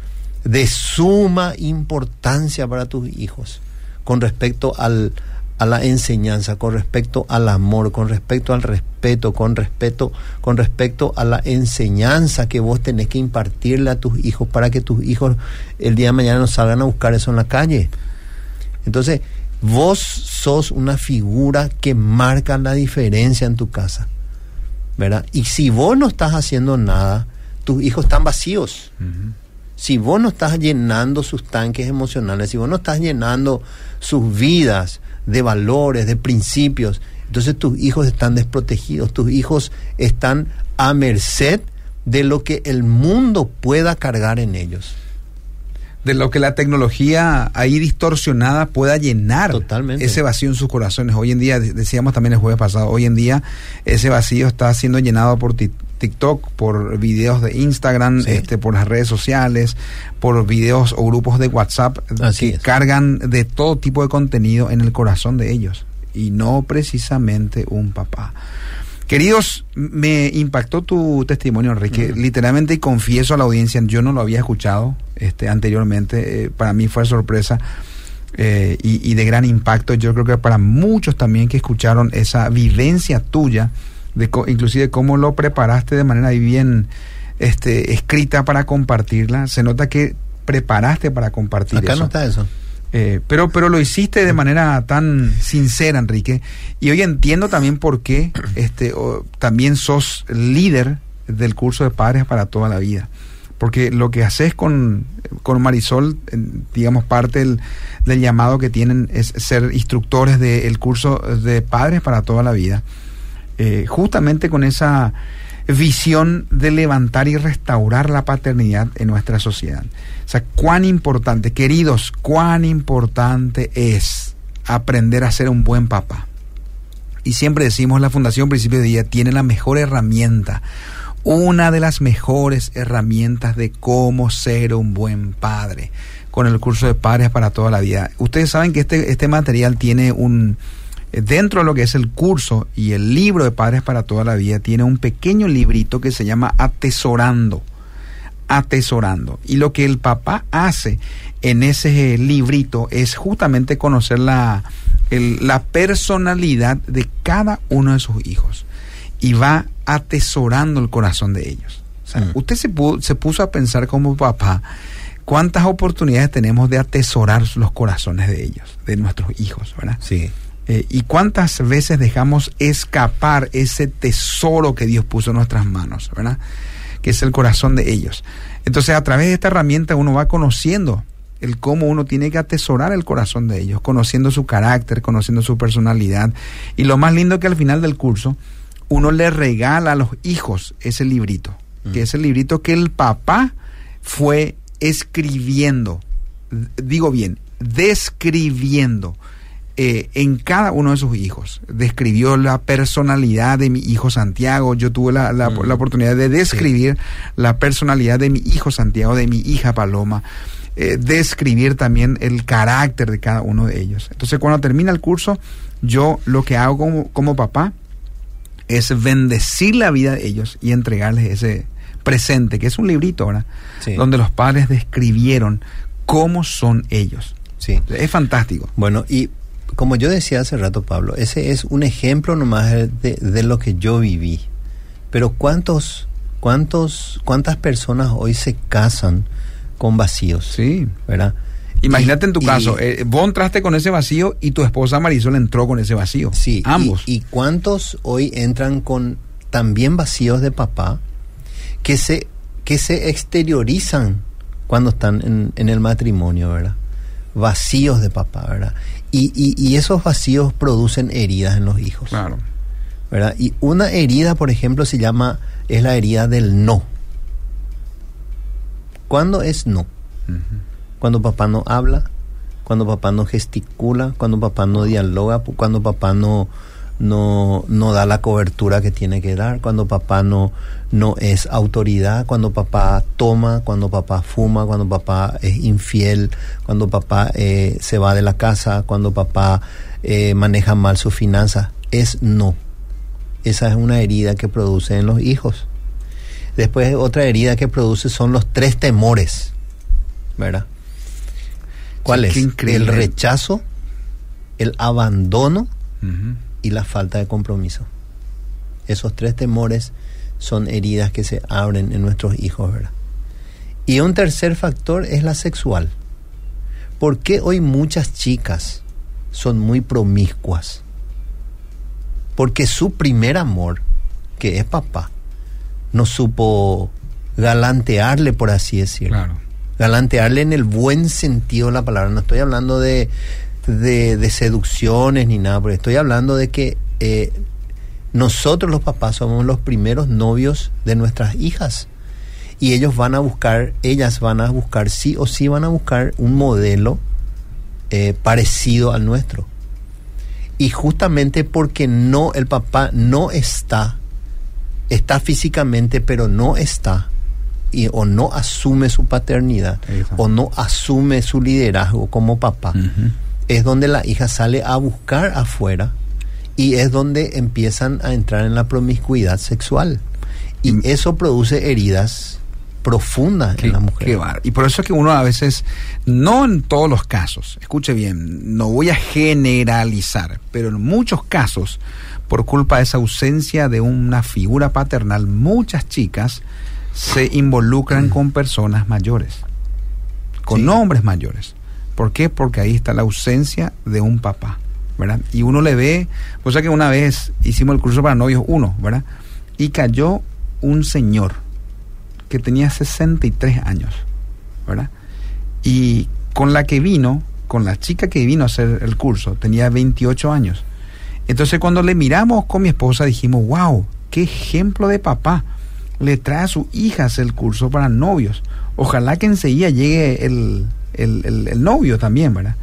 de suma importancia para tus hijos con respecto al, a la enseñanza, con respecto al amor, con respecto al respeto, con respecto, con respecto a la enseñanza que vos tenés que impartirle a tus hijos para que tus hijos el día de mañana no salgan a buscar eso en la calle. Entonces, vos sos una figura que marca la diferencia en tu casa. ¿Verdad? Y si vos no estás haciendo nada, tus hijos están vacíos. Si vos no estás llenando sus tanques emocionales, si vos no estás llenando sus vidas de valores, de principios, entonces tus hijos están desprotegidos, tus hijos están a merced de lo que el mundo pueda cargar en ellos. de lo que la tecnología ahí distorsionada pueda llenar Totalmente. ese vacío en sus corazones. Hoy en día, de- decíamos también el jueves pasado, hoy en día ese vacío está siendo llenado por ti- TikTok, por videos de Instagram, Sí. este, por las redes sociales, por videos o grupos de WhatsApp Así que es. cargan de todo tipo de contenido en el corazón de ellos y no precisamente un papá. Queridos, me impactó tu testimonio, Enrique. Literalmente, y confieso a la audiencia, yo no lo había escuchado este, anteriormente. eh, para mí fue sorpresa eh, y, y de gran impacto. Yo creo que para muchos también que escucharon esa vivencia tuya, de inclusive cómo lo preparaste de manera bien este, escrita para compartirla. Se nota que preparaste para compartir Acá eso. no está eso. Eh, pero, pero lo hiciste de manera tan sincera, Enrique. Y hoy entiendo también por qué este, o- también sos líder del curso de padres para toda la vida. Porque lo que haces con, con Marisol, digamos, parte del, del llamado que tienen es ser instructores del curso de padres para toda la vida. Eh, justamente con esa visión de levantar y restaurar la paternidad en nuestra sociedad. O sea, cuán importante, queridos, cuán importante es aprender a ser un buen papá. Y siempre decimos, la Fundación Principio de Día tiene la mejor herramienta, una de las mejores herramientas de cómo ser un buen padre, con el curso de padres para toda la vida. Ustedes saben que este, este material tiene un, dentro de lo que es el curso y el libro de Padres para toda la vida, tiene un pequeño librito que se llama Atesorando. Atesorando. Y lo que el papá hace en ese librito es justamente conocer la, el- la personalidad de cada uno de sus hijos. Y va atesorando el corazón de ellos. O sea, usted se, se puso a pensar como papá, ¿cuántas oportunidades tenemos de atesorar los corazones de ellos, de nuestros hijos, ¿verdad? Sí. Eh, ¿Y cuántas veces dejamos escapar ese tesoro que Dios puso en nuestras manos, ¿verdad? Que es el corazón de ellos. Entonces, a través de esta herramienta uno va conociendo el cómo uno tiene que atesorar el corazón de ellos, conociendo su carácter, conociendo su personalidad. Y lo más lindo que al final del curso, uno le regala a los hijos ese librito, que es el librito que el papá fue escribiendo, digo bien, describiendo eh, en cada uno de sus hijos. Describió la personalidad de mi hijo Santiago. Yo tuve la, la- la oportunidad de describir la personalidad de mi hijo Santiago, de mi hija Paloma. eh, describir también el carácter de cada uno de ellos. Entonces, cuando termina el curso, yo lo que hago como, como papá es bendecir la vida de ellos y entregarles ese presente, que es un librito. Sí. Donde los padres describieron cómo son ellos. Sí. Es fantástico. Bueno, y como yo decía hace rato, Pablo, ese es un ejemplo nomás de, de lo que yo viví. Pero ¿cuántos, cuántos, cuántas personas hoy se casan con vacíos? Sí. ¿Verdad? Imagínate Y- en tu y- caso, eh, vos entraste con ese vacío y tu esposa Marisol entró con ese vacío. Sí, y- Ambos. Y, cuántos hoy entran con también vacíos de papá que se, que se exteriorizan cuando están en, en el matrimonio, ¿verdad? Vacíos de papá, ¿verdad? Y, y, y esos vacíos producen heridas en los hijos. Claro. ¿verdad? Y una herida, por ejemplo, se llama, es la herida del no. ¿Cuándo es no? Cuando papá no habla, cuando papá no gesticula, cuando papá no dialoga, cuando papá no, no, no da la cobertura que tiene que dar, cuando papá no, no es autoridad, cuando papá toma, cuando papá fuma, cuando papá es infiel, cuando papá eh, se va de la casa, cuando papá eh, maneja mal sus finanzas, es no. Esa es una herida que produce en los hijos. Después otra herida que produce son los tres temores, ¿verdad? ¿Cuál Sí, es? El rechazo, el abandono y la falta de compromiso. Esos tres temores son heridas que se abren en nuestros hijos, ¿verdad? Y un tercer factor es la sexual. ¿Por qué hoy muchas chicas son muy promiscuas? Porque su primer amor, que es papá, no supo galantearle, por así decirlo. Claro. Galantearle en el buen sentido de la palabra. No estoy hablando de, de, de seducciones ni nada, pero estoy hablando de que eh, nosotros los papás somos los primeros novios de nuestras hijas. Y ellos van a buscar, ellas van a buscar, sí o sí van a buscar un modelo eh, parecido al nuestro. Y justamente porque no, el papá no está, está físicamente, pero no está, y, o no asume su paternidad, o no asume su liderazgo como papá, es donde la hija sale a buscar afuera y es donde empiezan a entrar en la promiscuidad sexual. Y eso produce heridas profundas en la mujer. Y por eso es que uno a veces, no en todos los casos, escuche bien, no voy a generalizar, pero en muchos casos, por culpa de esa ausencia de una figura paternal, muchas chicas se involucran con personas mayores, con hombres mayores. ¿Por qué? Porque ahí está la ausencia de un papá, ¿verdad? Y uno le ve, pues que una vez hicimos el curso para novios uno, ¿verdad? Y cayó un señor que tenía 63 años, ¿verdad? Y con la que vino, con la chica que vino a hacer el curso, tenía 28 años. Entonces cuando le miramos con mi esposa dijimos, wow, qué ejemplo de papá. Le trae a su hija hacer el curso para novios. Ojalá que enseguida llegue el, el, el- el novio también, ¿verdad?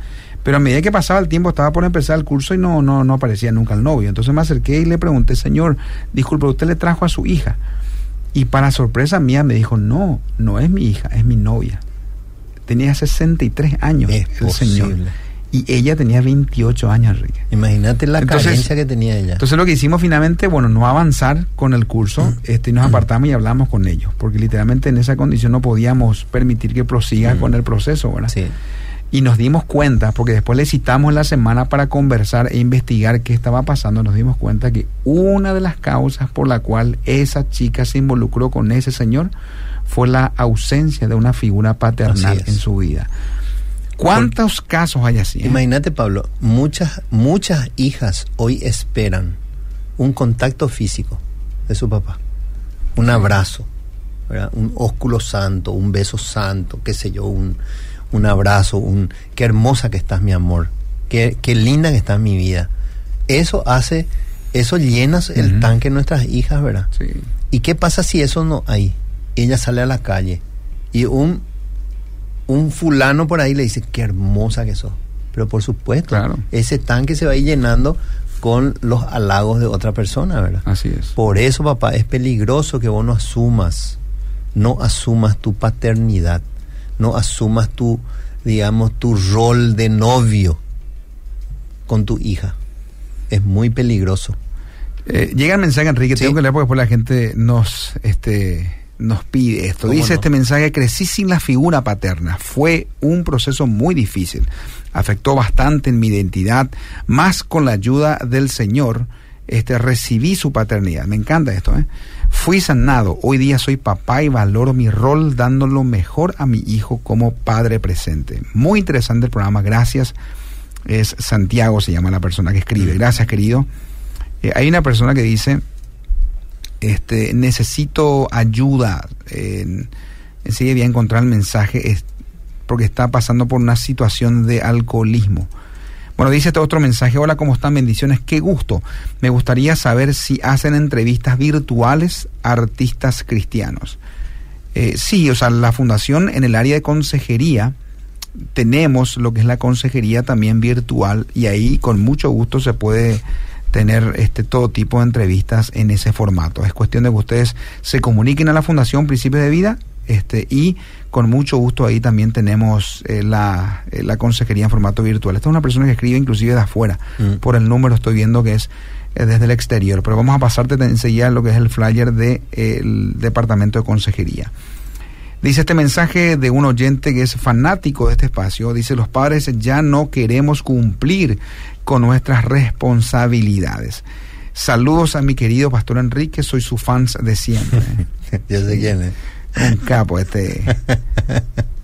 Pero a medida que pasaba el tiempo estaba por empezar el curso y no, no, no aparecía nunca el novio. Entonces me acerqué y le pregunté, señor, disculpe, ¿usted le trajo a su hija? Y para sorpresa mía me dijo, no, no es mi hija, es mi novia. Tenía 63 años el señor. Y ella tenía 28 años, Enrique. Imagínate la Entonces- carencia que tenía ella. Entonces lo que hicimos finalmente, bueno, no avanzar con el curso, este, y nos apartamos y hablamos con ellos, porque literalmente en esa condición no podíamos permitir que prosiga con el proceso, ¿verdad? Y nos dimos cuenta, porque después le citamos la semana para conversar e investigar qué estaba pasando, nos dimos cuenta que una de las causas por la cual esa chica se involucró con ese señor fue la ausencia de una figura paternal en su vida. ¿Cuántos casos hay así? eh? Imagínate, Pablo, muchas, muchas hijas hoy esperan un contacto físico de su papá, un abrazo, ¿verdad? un ósculo santo, un beso santo, qué sé yo, un, un abrazo, un qué hermosa que estás, mi amor, qué, qué linda que estás mi vida. Eso hace, eso llena el tanque de nuestras hijas, ¿verdad? ¿Y qué pasa si eso no hay? Ella sale a la calle y un un fulano por ahí le dice, qué hermosa que sos. Pero por supuesto, ese tanque se va a ir llenando con los halagos de otra persona, ¿verdad? Así es. Por eso, papá, es peligroso que vos no asumas, no asumas tu paternidad, no asumas tu, digamos, tu rol de novio con tu hija. Es muy peligroso. Eh, llega el mensaje, Enrique, tengo que leer porque después la gente nos, este, nos pide esto. ¿Cómo Dice no? este mensaje, crecí sin la figura paterna. Fue un proceso muy difícil. Afectó bastante en mi identidad, más con la ayuda del Señor. Este, recibí su paternidad. Me encanta esto, ¿eh? Fui sanado. Hoy día soy papá y valoro mi rol dando lo mejor a mi hijo como padre presente. Muy interesante el programa. Gracias. Es Santiago, se llama la persona que escribe. Gracias, querido. Eh, hay una persona que dice, este, necesito ayuda. En, enseguida voy a encontrar el mensaje es porque está pasando por una situación de alcoholismo. Bueno, dice este otro mensaje, hola, ¿cómo están? Bendiciones, qué gusto. Me gustaría saber si hacen entrevistas virtuales artistas cristianos. Eh, sí, o sea, la fundación en el área de consejería tenemos lo que es la consejería también virtual y ahí con mucho gusto se puede tener este todo tipo de entrevistas en ese formato. Es cuestión de que ustedes se comuniquen a la Fundación Principios de Vida este, y con mucho gusto ahí también tenemos eh, la, eh, la, consejería en formato virtual. Esta es una persona que escribe inclusive de afuera. Mm. Por el número estoy viendo que es eh, desde el exterior. Pero vamos a pasarte enseguida lo que es el flyer del de, departamento de consejería. Dice este mensaje de un oyente que es fanático de este espacio. Dice, los padres ya no queremos cumplir con nuestras responsabilidades. Saludos a mi querido Pastor Enrique, soy su fans de siempre. ya sé quién es un capo este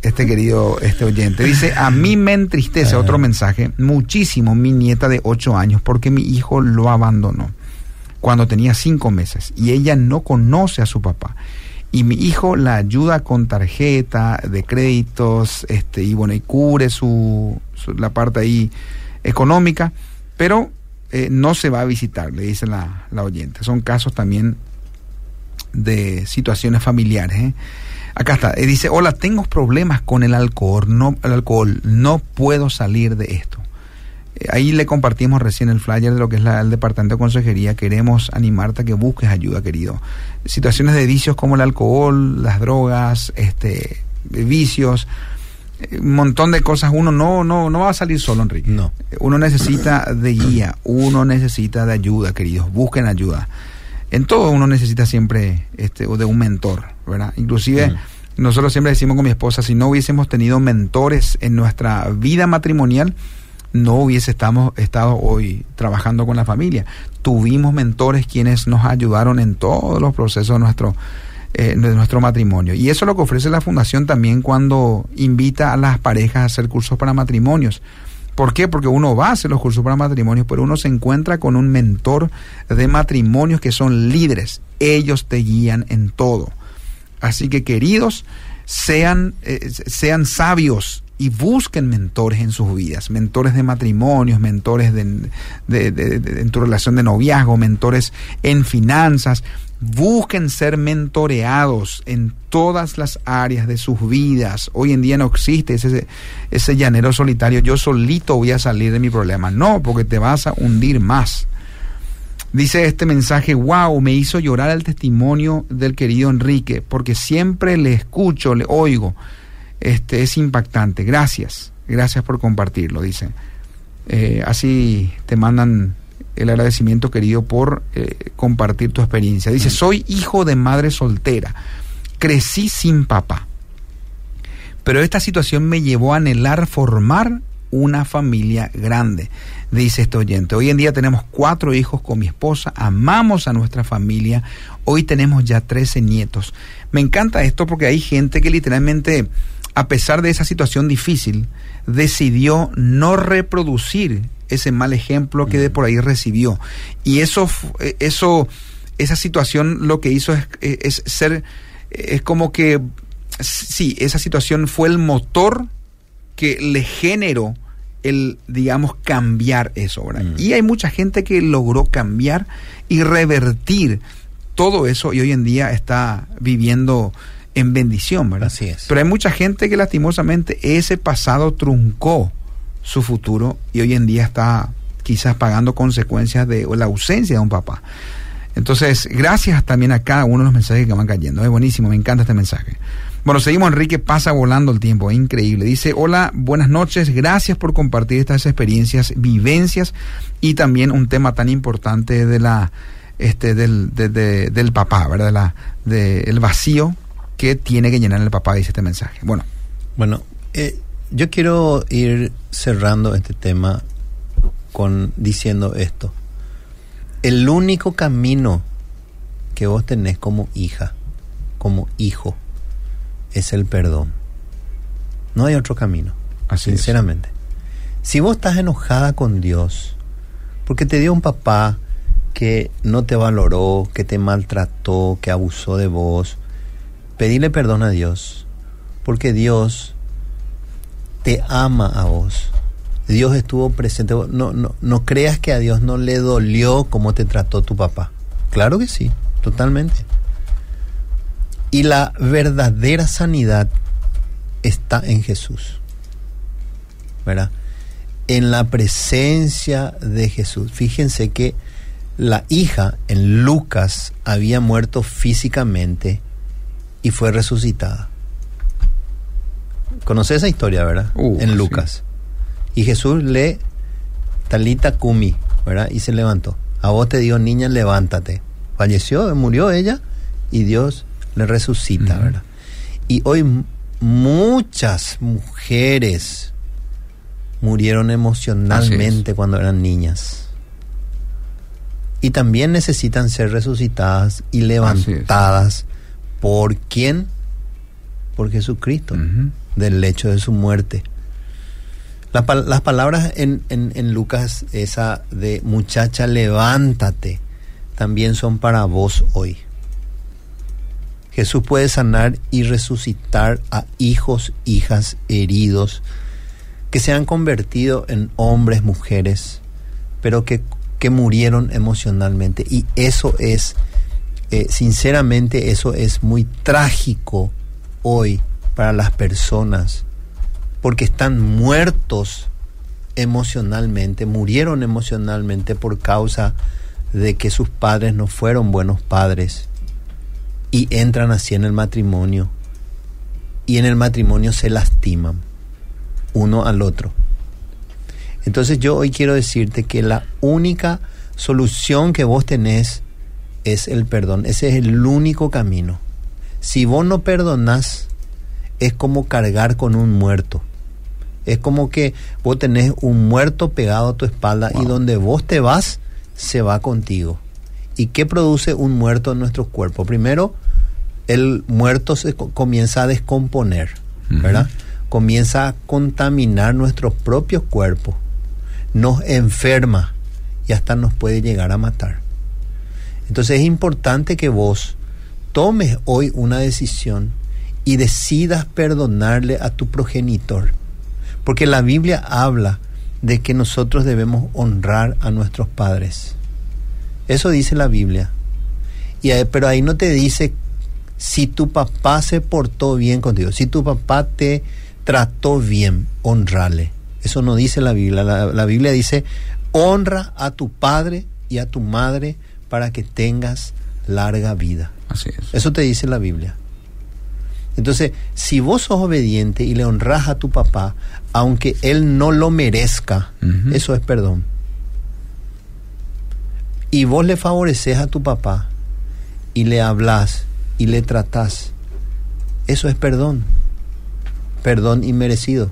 este querido este oyente dice a mí me entristece otro mensaje muchísimo mi nieta de 8 años porque mi hijo lo abandonó cuando tenía 5 meses y ella no conoce a su papá y mi hijo la ayuda con tarjeta de créditos este y bueno y cubre su, la parte ahí económica pero eh, no se va a visitar le dice la, la oyente son casos también de situaciones familiares. ¿eh? Acá está, eh, dice, hola, tengo problemas con el alcohol, no, el alcohol, no puedo salir de esto. Ahí le compartimos recién el flyer de lo que es la, el departamento de consejería. Queremos animarte a que busques ayuda, querido. Situaciones de vicios como el alcohol, las drogas, este, vicios, un montón de cosas. Uno no, no, no va a salir solo, Enrique. No. Uno necesita de guía, uno necesita de ayuda, queridos. Busquen ayuda en todo uno necesita siempre este, de un mentor, ¿verdad? Inclusive nosotros siempre decimos con mi esposa, si no hubiésemos tenido mentores en nuestra vida matrimonial, no hubiese estamos, estado hoy trabajando con la familia. Tuvimos mentores quienes nos ayudaron en todos los procesos de nuestro, eh, de nuestro matrimonio. Y eso es lo que ofrece la fundación también cuando invita a las parejas a hacer cursos para matrimonios. ¿Por qué? Porque uno va a hacer los cursos para matrimonios, pero uno se encuentra con un mentor de matrimonios que son líderes. Ellos te guían en todo. Así que queridos, sean, eh, sean sabios y busquen mentores en sus vidas, mentores de matrimonios, mentores de, en tu relación de noviazgo, mentores en finanzas, Busquen ser mentoreados en todas las áreas de sus vidas. Hoy en día no existe ese, ese llanero solitario. Yo solito voy a salir de mi problema. No, porque te vas a hundir más. Dice este mensaje, wow, me hizo llorar el testimonio del querido Enrique, porque siempre le escucho, le oigo. Este es impactante. Gracias, gracias por compartirlo, dice. Eh, así te mandan el agradecimiento querido por eh, compartir tu experiencia. Dice, soy hijo de madre soltera, crecí sin papá, pero esta situación me llevó a anhelar formar una familia grande, dice este oyente. Hoy en día tenemos cuatro hijos con mi esposa, amamos a nuestra familia, hoy tenemos ya 13 nietos. Me encanta esto porque hay gente que literalmente, a pesar de esa situación difícil, decidió no reproducir ese mal ejemplo que de por ahí recibió. Y eso, eh, eso, esa situación lo que hizo es, eh, es ser, es como que, sí, esa situación fue el motor que le generó el, digamos, cambiar eso, ¿verdad? Y hay mucha gente que logró cambiar y revertir todo eso y hoy en día está viviendo en bendición, ¿verdad? Así es. Pero hay mucha gente que lastimosamente ese pasado truncó su futuro y hoy en día está quizás pagando consecuencias de la ausencia de un papá. Entonces, gracias también a cada uno de los mensajes que van cayendo. Es buenísimo, me encanta este mensaje. Bueno, seguimos, Enrique, pasa volando el tiempo, increíble. Dice, hola, buenas noches, gracias por compartir estas experiencias, vivencias y también un tema tan importante de la, este, del, del papá, ¿verdad? La, de, el vacío que tiene que llenar el papá, dice este mensaje. Bueno. Bueno, eh, yo quiero ir cerrando este tema con diciendo esto. El único camino que vos tenés como hija, como hijo, es el perdón. No hay otro camino, Así sinceramente. Si vos estás enojada con Dios porque te dio un papá que no te valoró, que te maltrató, que abusó de vos, pedile perdón a Dios, porque Dios te ama a vos Dios estuvo presente. No, no, no creas que a Dios no le dolió cómo te trató tu papá. Claro que sí, totalmente. Y la verdadera sanidad está en Jesús. ¿Verdad? En la presencia de Jesús. Fíjense que la hija en Lucas había muerto físicamente y fue resucitada. ¿Conoces esa historia, verdad? Uh, en sí. Lucas. Y Jesús le talita kumi, ¿verdad? Y se levantó. A vos te digo, niña, levántate. Falleció, murió ella y Dios le resucita, ¿verdad? Y hoy muchas mujeres murieron emocionalmente cuando eran niñas. Y también necesitan ser resucitadas y levantadas. ¿Por quién? Por Jesucristo, del lecho de su muerte. Las palabras en, en- en Lucas, esa de muchacha, levántate, también son para vos hoy. Jesús puede sanar y resucitar a hijos, hijas heridos que se han convertido en hombres, mujeres, pero que, que murieron emocionalmente. Y eso es, eh, sinceramente, eso es muy trágico hoy para las personas, porque están muertos emocionalmente, murieron emocionalmente por causa de que sus padres no fueron buenos padres y entran así en el matrimonio y en el matrimonio se lastiman uno al otro. Entonces yo hoy quiero decirte que la única solución que vos tenés es el perdón. Ese es el único camino. Si vos no perdonás, es como cargar con un muerto. Es como que vos tenés un muerto pegado a tu espalda y donde vos te vas, se va contigo. ¿Y qué produce un muerto en nuestro cuerpo? Primero, el muerto se co- comienza a descomponer, ¿verdad? Comienza a contaminar nuestro propio cuerpo, nos enferma y hasta nos puede llegar a matar. Entonces es importante que vos tomes hoy una decisión y decidas perdonarle a tu progenitor. Porque la Biblia habla de que nosotros debemos honrar a nuestros padres. Eso dice la Biblia. Y, pero ahí no te dice si tu papá se portó bien contigo, si tu papá te trató bien, honrale. Eso no dice la Biblia. La, la Biblia dice, honra a tu padre y a tu madre para que tengas larga vida. Así es. Eso te dice la Biblia. Entonces, si vos sos obediente y le honras a tu papá, aunque él no lo merezca, eso es perdón. Y vos le favoreces a tu papá y le hablas y le tratás, eso es perdón. Perdón inmerecido.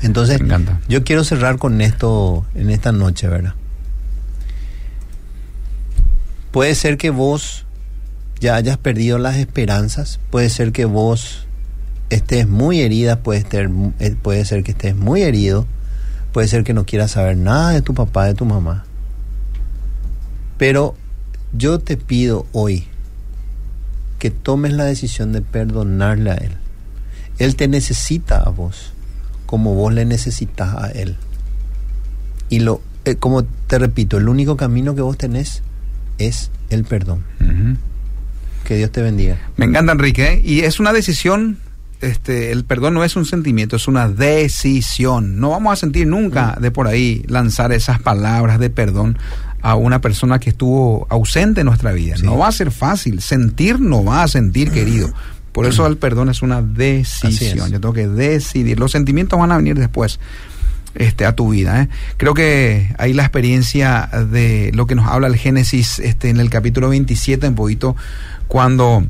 Entonces, yo quiero cerrar con esto en esta noche, ¿verdad? Puede ser que vos ya hayas perdido las esperanzas, puede ser que vos estés muy herida, eh, puede ser que estés muy herido, puede ser que no quieras saber nada de tu papá, de tu mamá. Pero yo te pido hoy que tomes la decisión de perdonarle a él. Él te necesita a vos como vos le necesitas a él. Y lo eh, como te repito, el único camino que vos tenés es el perdón. Que Dios te bendiga. Me encanta, Enrique. ¿eh? Y es una decisión, este, el perdón no es un sentimiento, es una decisión. No vamos a sentir nunca de por ahí lanzar esas palabras de perdón a una persona que estuvo ausente en nuestra vida. No va a ser fácil. Sentir no va a sentir, querido. Por eso el perdón es una decisión. es. Yo tengo que decidir. Los sentimientos van a venir después este, a tu vida. ¿eh? Creo que ahí la experiencia de lo que nos habla el Génesis este, en el capítulo 27, un poquito, cuando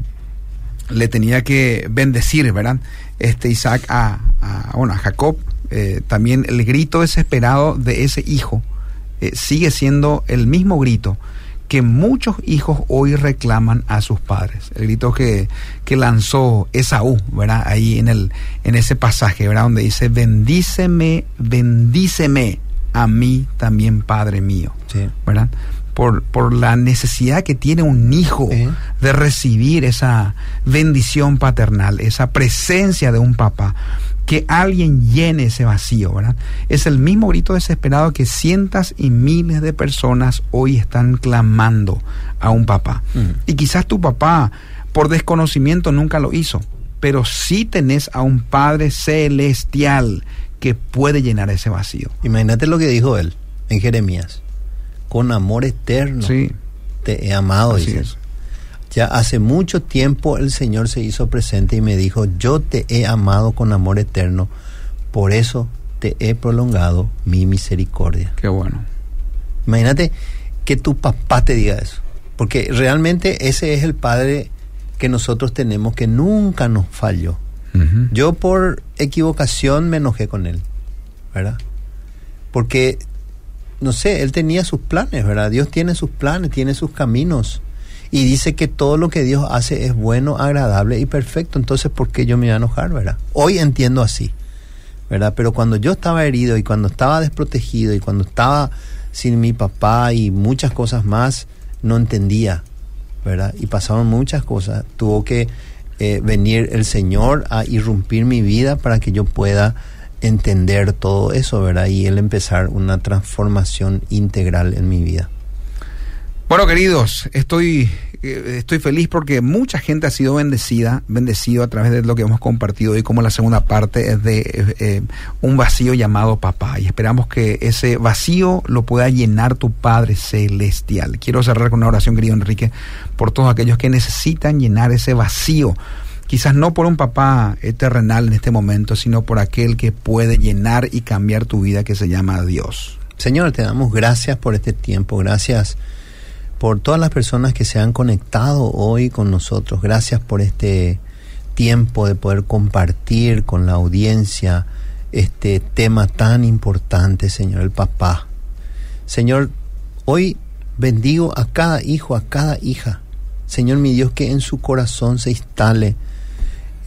le tenía que bendecir, ¿verdad? Este Isaac a, a, bueno, a Jacob, eh, también el grito desesperado de ese hijo eh, sigue siendo el mismo grito que muchos hijos hoy reclaman a sus padres. El grito que, que lanzó Esaú, ¿verdad? Ahí en, el, en ese pasaje, ¿verdad? Donde dice, bendíceme, bendíceme a mí también, Padre mío, ¿verdad? Por, por la necesidad que tiene un hijo de recibir esa bendición paternal, esa presencia de un papá. que alguien llene ese vacío, ¿verdad? Es el mismo grito desesperado que cientos y miles de personas hoy están clamando a un papá. Y quizás tu papá, por desconocimiento, nunca lo hizo, pero sí tenés a un Padre celestial que puede llenar ese vacío. Imagínate lo que dijo él en Jeremías. Con amor eterno Sí. te he amado, Así dice. es. Ya hace mucho tiempo el Señor se hizo presente y me dijo, yo te he amado con amor eterno, por eso te he prolongado mi misericordia. Qué bueno. Imagínate que tu papá te diga eso, porque realmente ese es el Padre que nosotros tenemos que nunca nos falló. Yo por equivocación me enojé con él, ¿verdad? Porque, no sé, él tenía sus planes, ¿verdad? Dios tiene sus planes, tiene sus caminos. Y dice que todo lo que Dios hace es bueno, agradable y perfecto. Entonces, ¿por qué yo me iba a enojar, verdad? Hoy entiendo así, ¿verdad? Pero cuando yo estaba herido y cuando estaba desprotegido y cuando estaba sin mi papá y muchas cosas más, no entendía, ¿verdad? Y pasaron muchas cosas. Tuvo que eh, venir el Señor a irrumpir mi vida para que yo pueda entender todo eso, ¿verdad? Y Él empezar una transformación integral en mi vida. Bueno, queridos, estoy, eh, estoy feliz porque mucha gente ha sido bendecida, bendecido a través de lo que hemos compartido hoy, como la segunda parte es de eh, un vacío llamado papá. Y esperamos que ese vacío lo pueda llenar tu Padre Celestial. Quiero cerrar con una oración, querido Enrique, por todos aquellos que necesitan llenar ese vacío. Quizás no por un papá terrenal en este momento, sino por aquel que puede llenar y cambiar tu vida, que se llama Dios. Señor, te damos gracias por este tiempo, gracias por todas las personas que se han conectado hoy con nosotros, gracias por este tiempo de poder compartir con la audiencia este tema tan importante, Señor, el papá. Señor, hoy bendigo a cada hijo, a cada hija. Señor mi Dios, que en su corazón se instale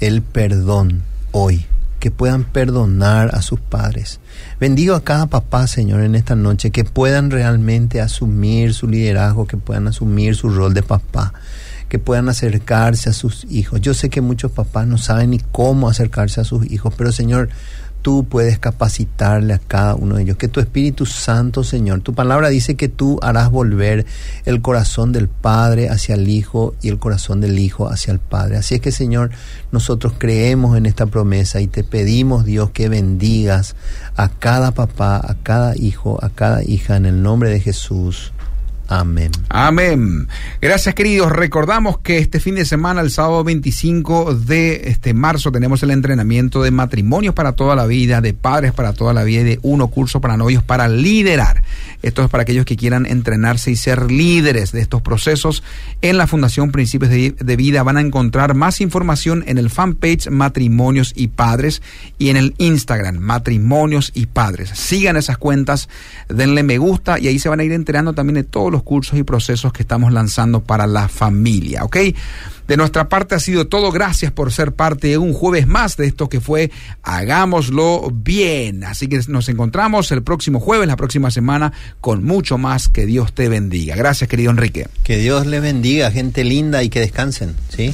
el perdón hoy, que puedan perdonar a sus padres. Bendigo a cada papá, Señor, en esta noche, que puedan realmente asumir su liderazgo, que puedan asumir su rol de papá, que puedan acercarse a sus hijos. Yo sé que muchos papás no saben ni cómo acercarse a sus hijos, pero Señor, tú puedes capacitarle a cada uno de ellos. Que tu Espíritu Santo, Señor, tu palabra dice que tú harás volver el corazón del Padre hacia el Hijo y el corazón del Hijo hacia el Padre. Así es que, Señor, nosotros creemos en esta promesa y te pedimos, Dios, que bendigas a cada papá, a cada hijo, a cada hija, en el nombre de Jesús. Amén. Amén. Gracias, queridos. Recordamos que este fin de semana, el sábado 25 de este marzo, tenemos el entrenamiento de matrimonios para toda la vida, de padres para toda la vida y de uno curso para novios para liderar. Esto es para aquellos que quieran entrenarse y ser líderes de estos procesos. En la Fundación Principios de, de Vida van a encontrar más información en el fanpage Matrimonios y Padres y en el Instagram Matrimonios y Padres. Sigan esas cuentas, denle me gusta y ahí se van a ir enterando también de todos los cursos y procesos que estamos lanzando para la familia, ¿ok? De nuestra parte ha sido todo. Gracias por ser parte de un jueves más de esto que fue Hagámoslo bien. Así que nos encontramos el próximo jueves, la próxima semana, con mucho más. Que Dios te bendiga. Gracias, querido Enrique. Que Dios les bendiga, gente linda, y que descansen, ¿sí?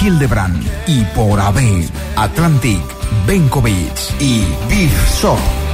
Hildebrand y por AB, Atlantic, Benkovic y Big Shop.